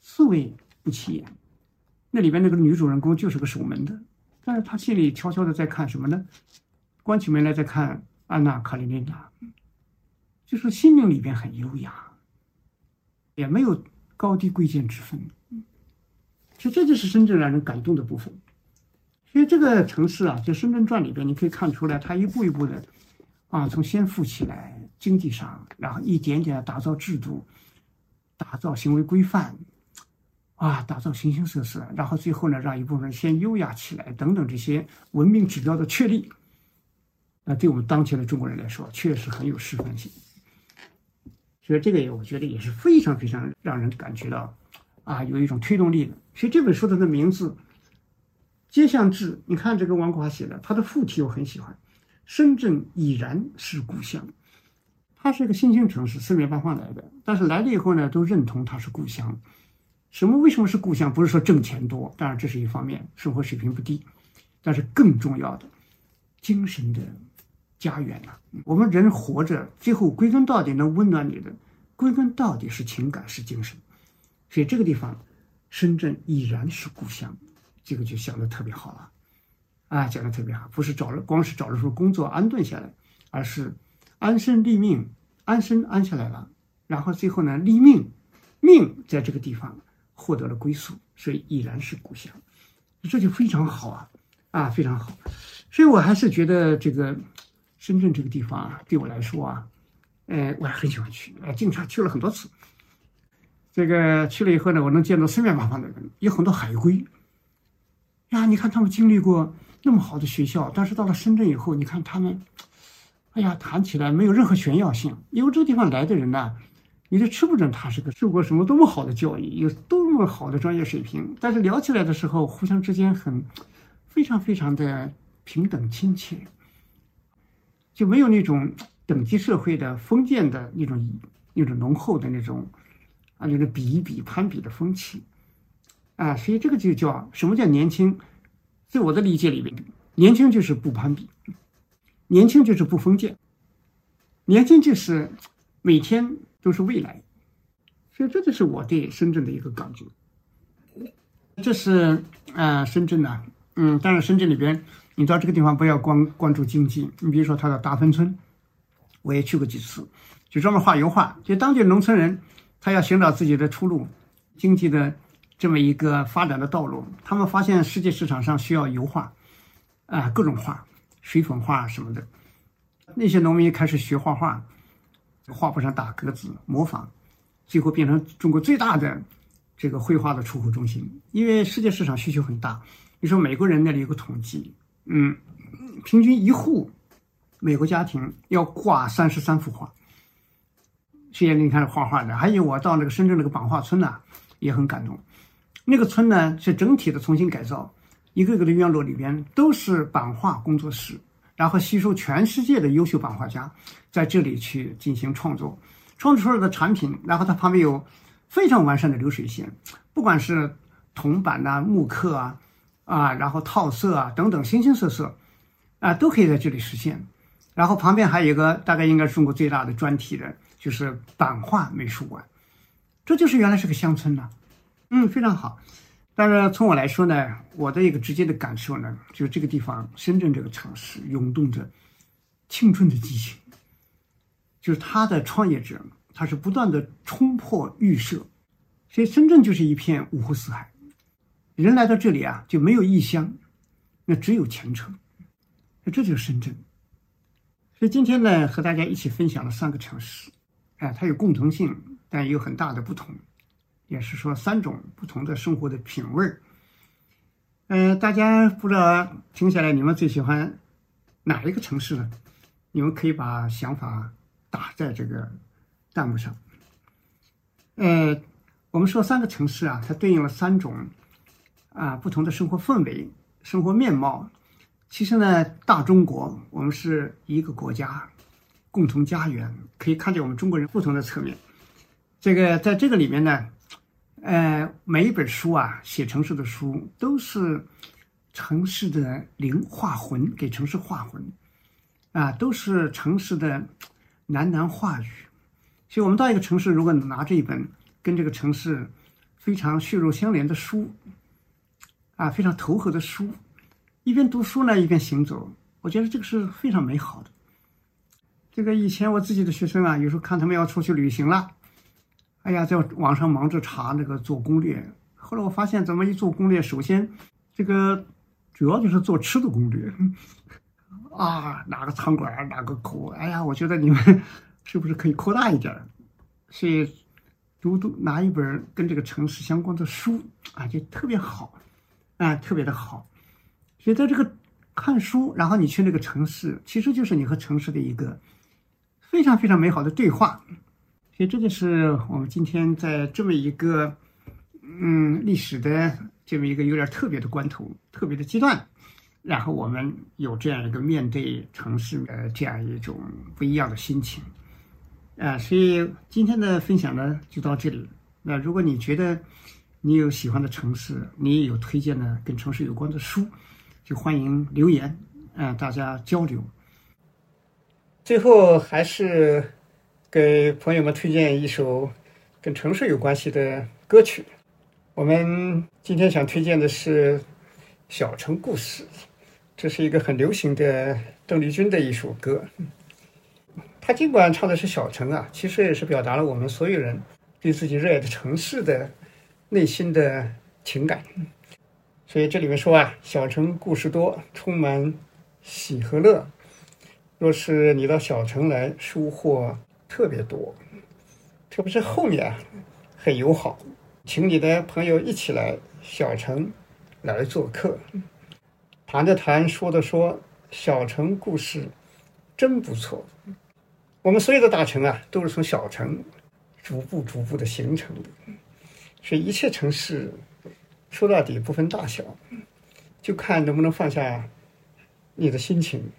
刺猬不起眼。那里边那个女主人公就是个守门的，但是他心里悄悄的在看什么呢？关起门来在看安娜·卡列尼娜，就是心灵里边很优雅，也没有高低贵贱之分。其实这就是深圳让人感动的部分。所以这个城市啊，在《深圳传》里边，你可以看出来，它一步一步的啊，从先富起来，经济上，然后一点点打造制度，打造行为规范，啊，打造形形色色，然后最后呢，让一部分人先优雅起来，等等这些文明指标的确立。那对我们当前的中国人来说，确实很有示范性。所以这个也，我觉得也是非常非常让人感觉到，啊，有一种推动力的。所以这本书它的名字。街巷志，你看这个王国华写的，他的副题我很喜欢，《深圳已然是故乡》。它是一个新兴城市，四面八方来的，但是来了以后呢，都认同它是故乡。什么？为什么是故乡？不是说挣钱多，当然这是一方面，生活水平不低，但是更重要的，精神的家园呐。我们人活着，最后归根到底能温暖你的，归根到底是情感，是精神。所以这个地方，深圳已然是故乡。这个就想的特别好了，啊，讲的特别好，不是找了光是找了说工作安顿下来，而是安身立命，安身安下来了，然后最后呢立命，命在这个地方获得了归宿，所以已然是故乡，这就非常好啊，啊，非常好，所以我还是觉得这个深圳这个地方啊，对我来说啊，呃，我还很喜欢去，呃，经常去了很多次，这个去了以后呢，我能见到四面八方的人，有很多海归。呀，你看他们经历过那么好的学校，但是到了深圳以后，你看他们，哎呀，谈起来没有任何炫耀性。因为这个地方来的人呢，你就吃不准他是个受过什么多么好的教育，有多么好的专业水平。但是聊起来的时候，互相之间很非常非常的平等亲切，就没有那种等级社会的封建的那种那种浓厚的那种啊那种比一比攀比的风气。啊，所以这个就叫什么叫年轻？在我的理解里面，年轻就是不攀比，年轻就是不封建，年轻就是每天都是未来。所以这就是我对深圳的一个感觉。这是啊，深圳呐，嗯，当然深圳里边，你到这个地方不要光关注经济，你比如说它的大芬村，我也去过几次，就专门画油画，就当地农村人，他要寻找自己的出路，经济的。这么一个发展的道路，他们发现世界市场上需要油画，啊，各种画，水粉画什么的。那些农民开始学画画，画布上打格子，模仿，最后变成中国最大的这个绘画的出口中心。因为世界市场需求很大。你说美国人那里有个统计，嗯，平均一户美国家庭要挂三十三幅画。现在你看画画的，还有我到那个深圳那个版画村呐，也很感动。那个村呢是整体的重新改造，一个个的院落里边都是版画工作室，然后吸收全世界的优秀版画家在这里去进行创作，创作出来的产品，然后它旁边有非常完善的流水线，不管是铜版呐、木刻啊、啊，然后套色啊等等，形形色色啊，都可以在这里实现。然后旁边还有一个大概应该是中国最大的专题的，就是版画美术馆，这就是原来是个乡村呐。嗯，非常好。但是从我来说呢，我的一个直接的感受呢，就是这个地方深圳这个城市涌动着青春的激情，就是他的创业者，他是不断的冲破预设，所以深圳就是一片五湖四海，人来到这里啊就没有异乡，那只有前程，那这就是深圳。所以今天呢，和大家一起分享了三个城市，哎，它有共同性，但也有很大的不同。也是说三种不同的生活的品味儿，嗯，大家不知道听下来你们最喜欢哪一个城市呢？你们可以把想法打在这个弹幕上。呃，我们说三个城市啊，它对应了三种啊不同的生活氛围、生活面貌。其实呢，大中国我们是一个国家，共同家园，可以看见我们中国人不同的侧面。这个在这个里面呢。呃，每一本书啊，写城市的书都是城市的灵化魂，给城市化魂，啊，都是城市的喃喃话语。所以，我们到一个城市，如果拿着一本跟这个城市非常血肉相连的书，啊，非常投合的书，一边读书呢一边行走，我觉得这个是非常美好的。这个以前我自己的学生啊，有时候看他们要出去旅行了，哎呀，在网上忙着查那个做攻略，后来我发现怎么一做攻略，首先这个主要就是做吃的攻略，啊，哪个餐馆哪个口，哎呀，我觉得你们 是不是可以扩大一点？所以。读读拿一本跟这个城市相关的书啊，就特别好，啊，特别的好。所以在这个看书，然后你去那个城市，其实就是你和城市的一个非常非常美好的对话。所以这就是我们今天在这么一个嗯历史的这么一个有点特别的关头、特别的阶段，然后我们有这样一个面对城市的这样一种不一样的心情。啊，所以今天的分享呢就到这里。那如果你觉得你有喜欢的城市，你也有推荐的跟城市有关的书，就欢迎留言，啊，大家交流。最后还是给朋友们推荐一首跟城市有关系的歌曲。我们今天想推荐的是《小城故事》，这是一个很流行的邓丽君的一首歌。他尽管唱的是小城啊，其实也是表达了我们所有人对自己热爱的城市的内心的情感。所以这里面说啊，小城故事多，充满喜和乐。若是你到小城来，收获特别多。特别是后面啊，很友好，请你的朋友一起来小城来做客，谈的谈，说的说，小城故事真不错。我们所有的大城啊，都是从小城逐步逐步的形成的，所以一切城市说到底不分大小，就看能不能放下你的心情，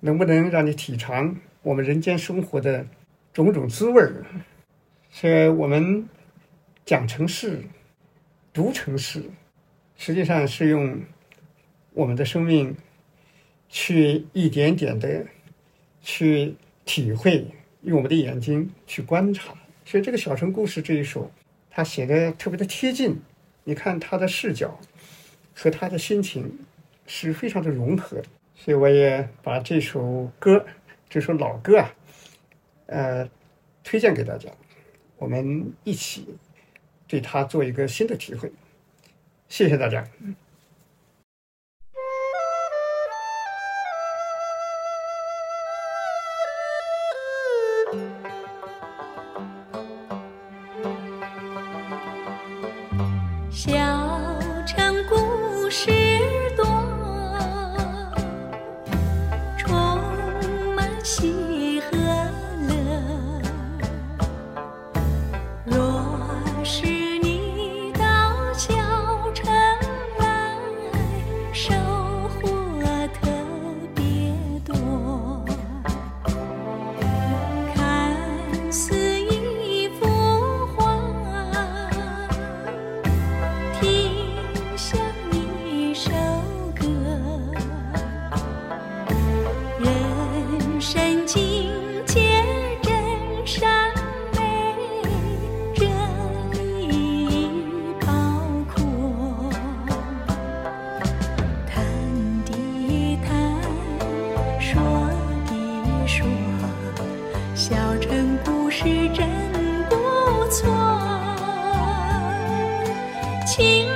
能不能让你体尝我们人间生活的种种滋味儿。所以我们讲城市、读城市，实际上是用我们的生命去一点点的去。体会用我们的眼睛去观察，所以这个小城故事这一首，他写的特别的贴近。你看他的视角和他的心情是非常的融合，所以我也把这首歌，这首老歌啊，呃，推荐给大家，我们一起对它做一个新的体会。谢谢大家。小城故事真不错情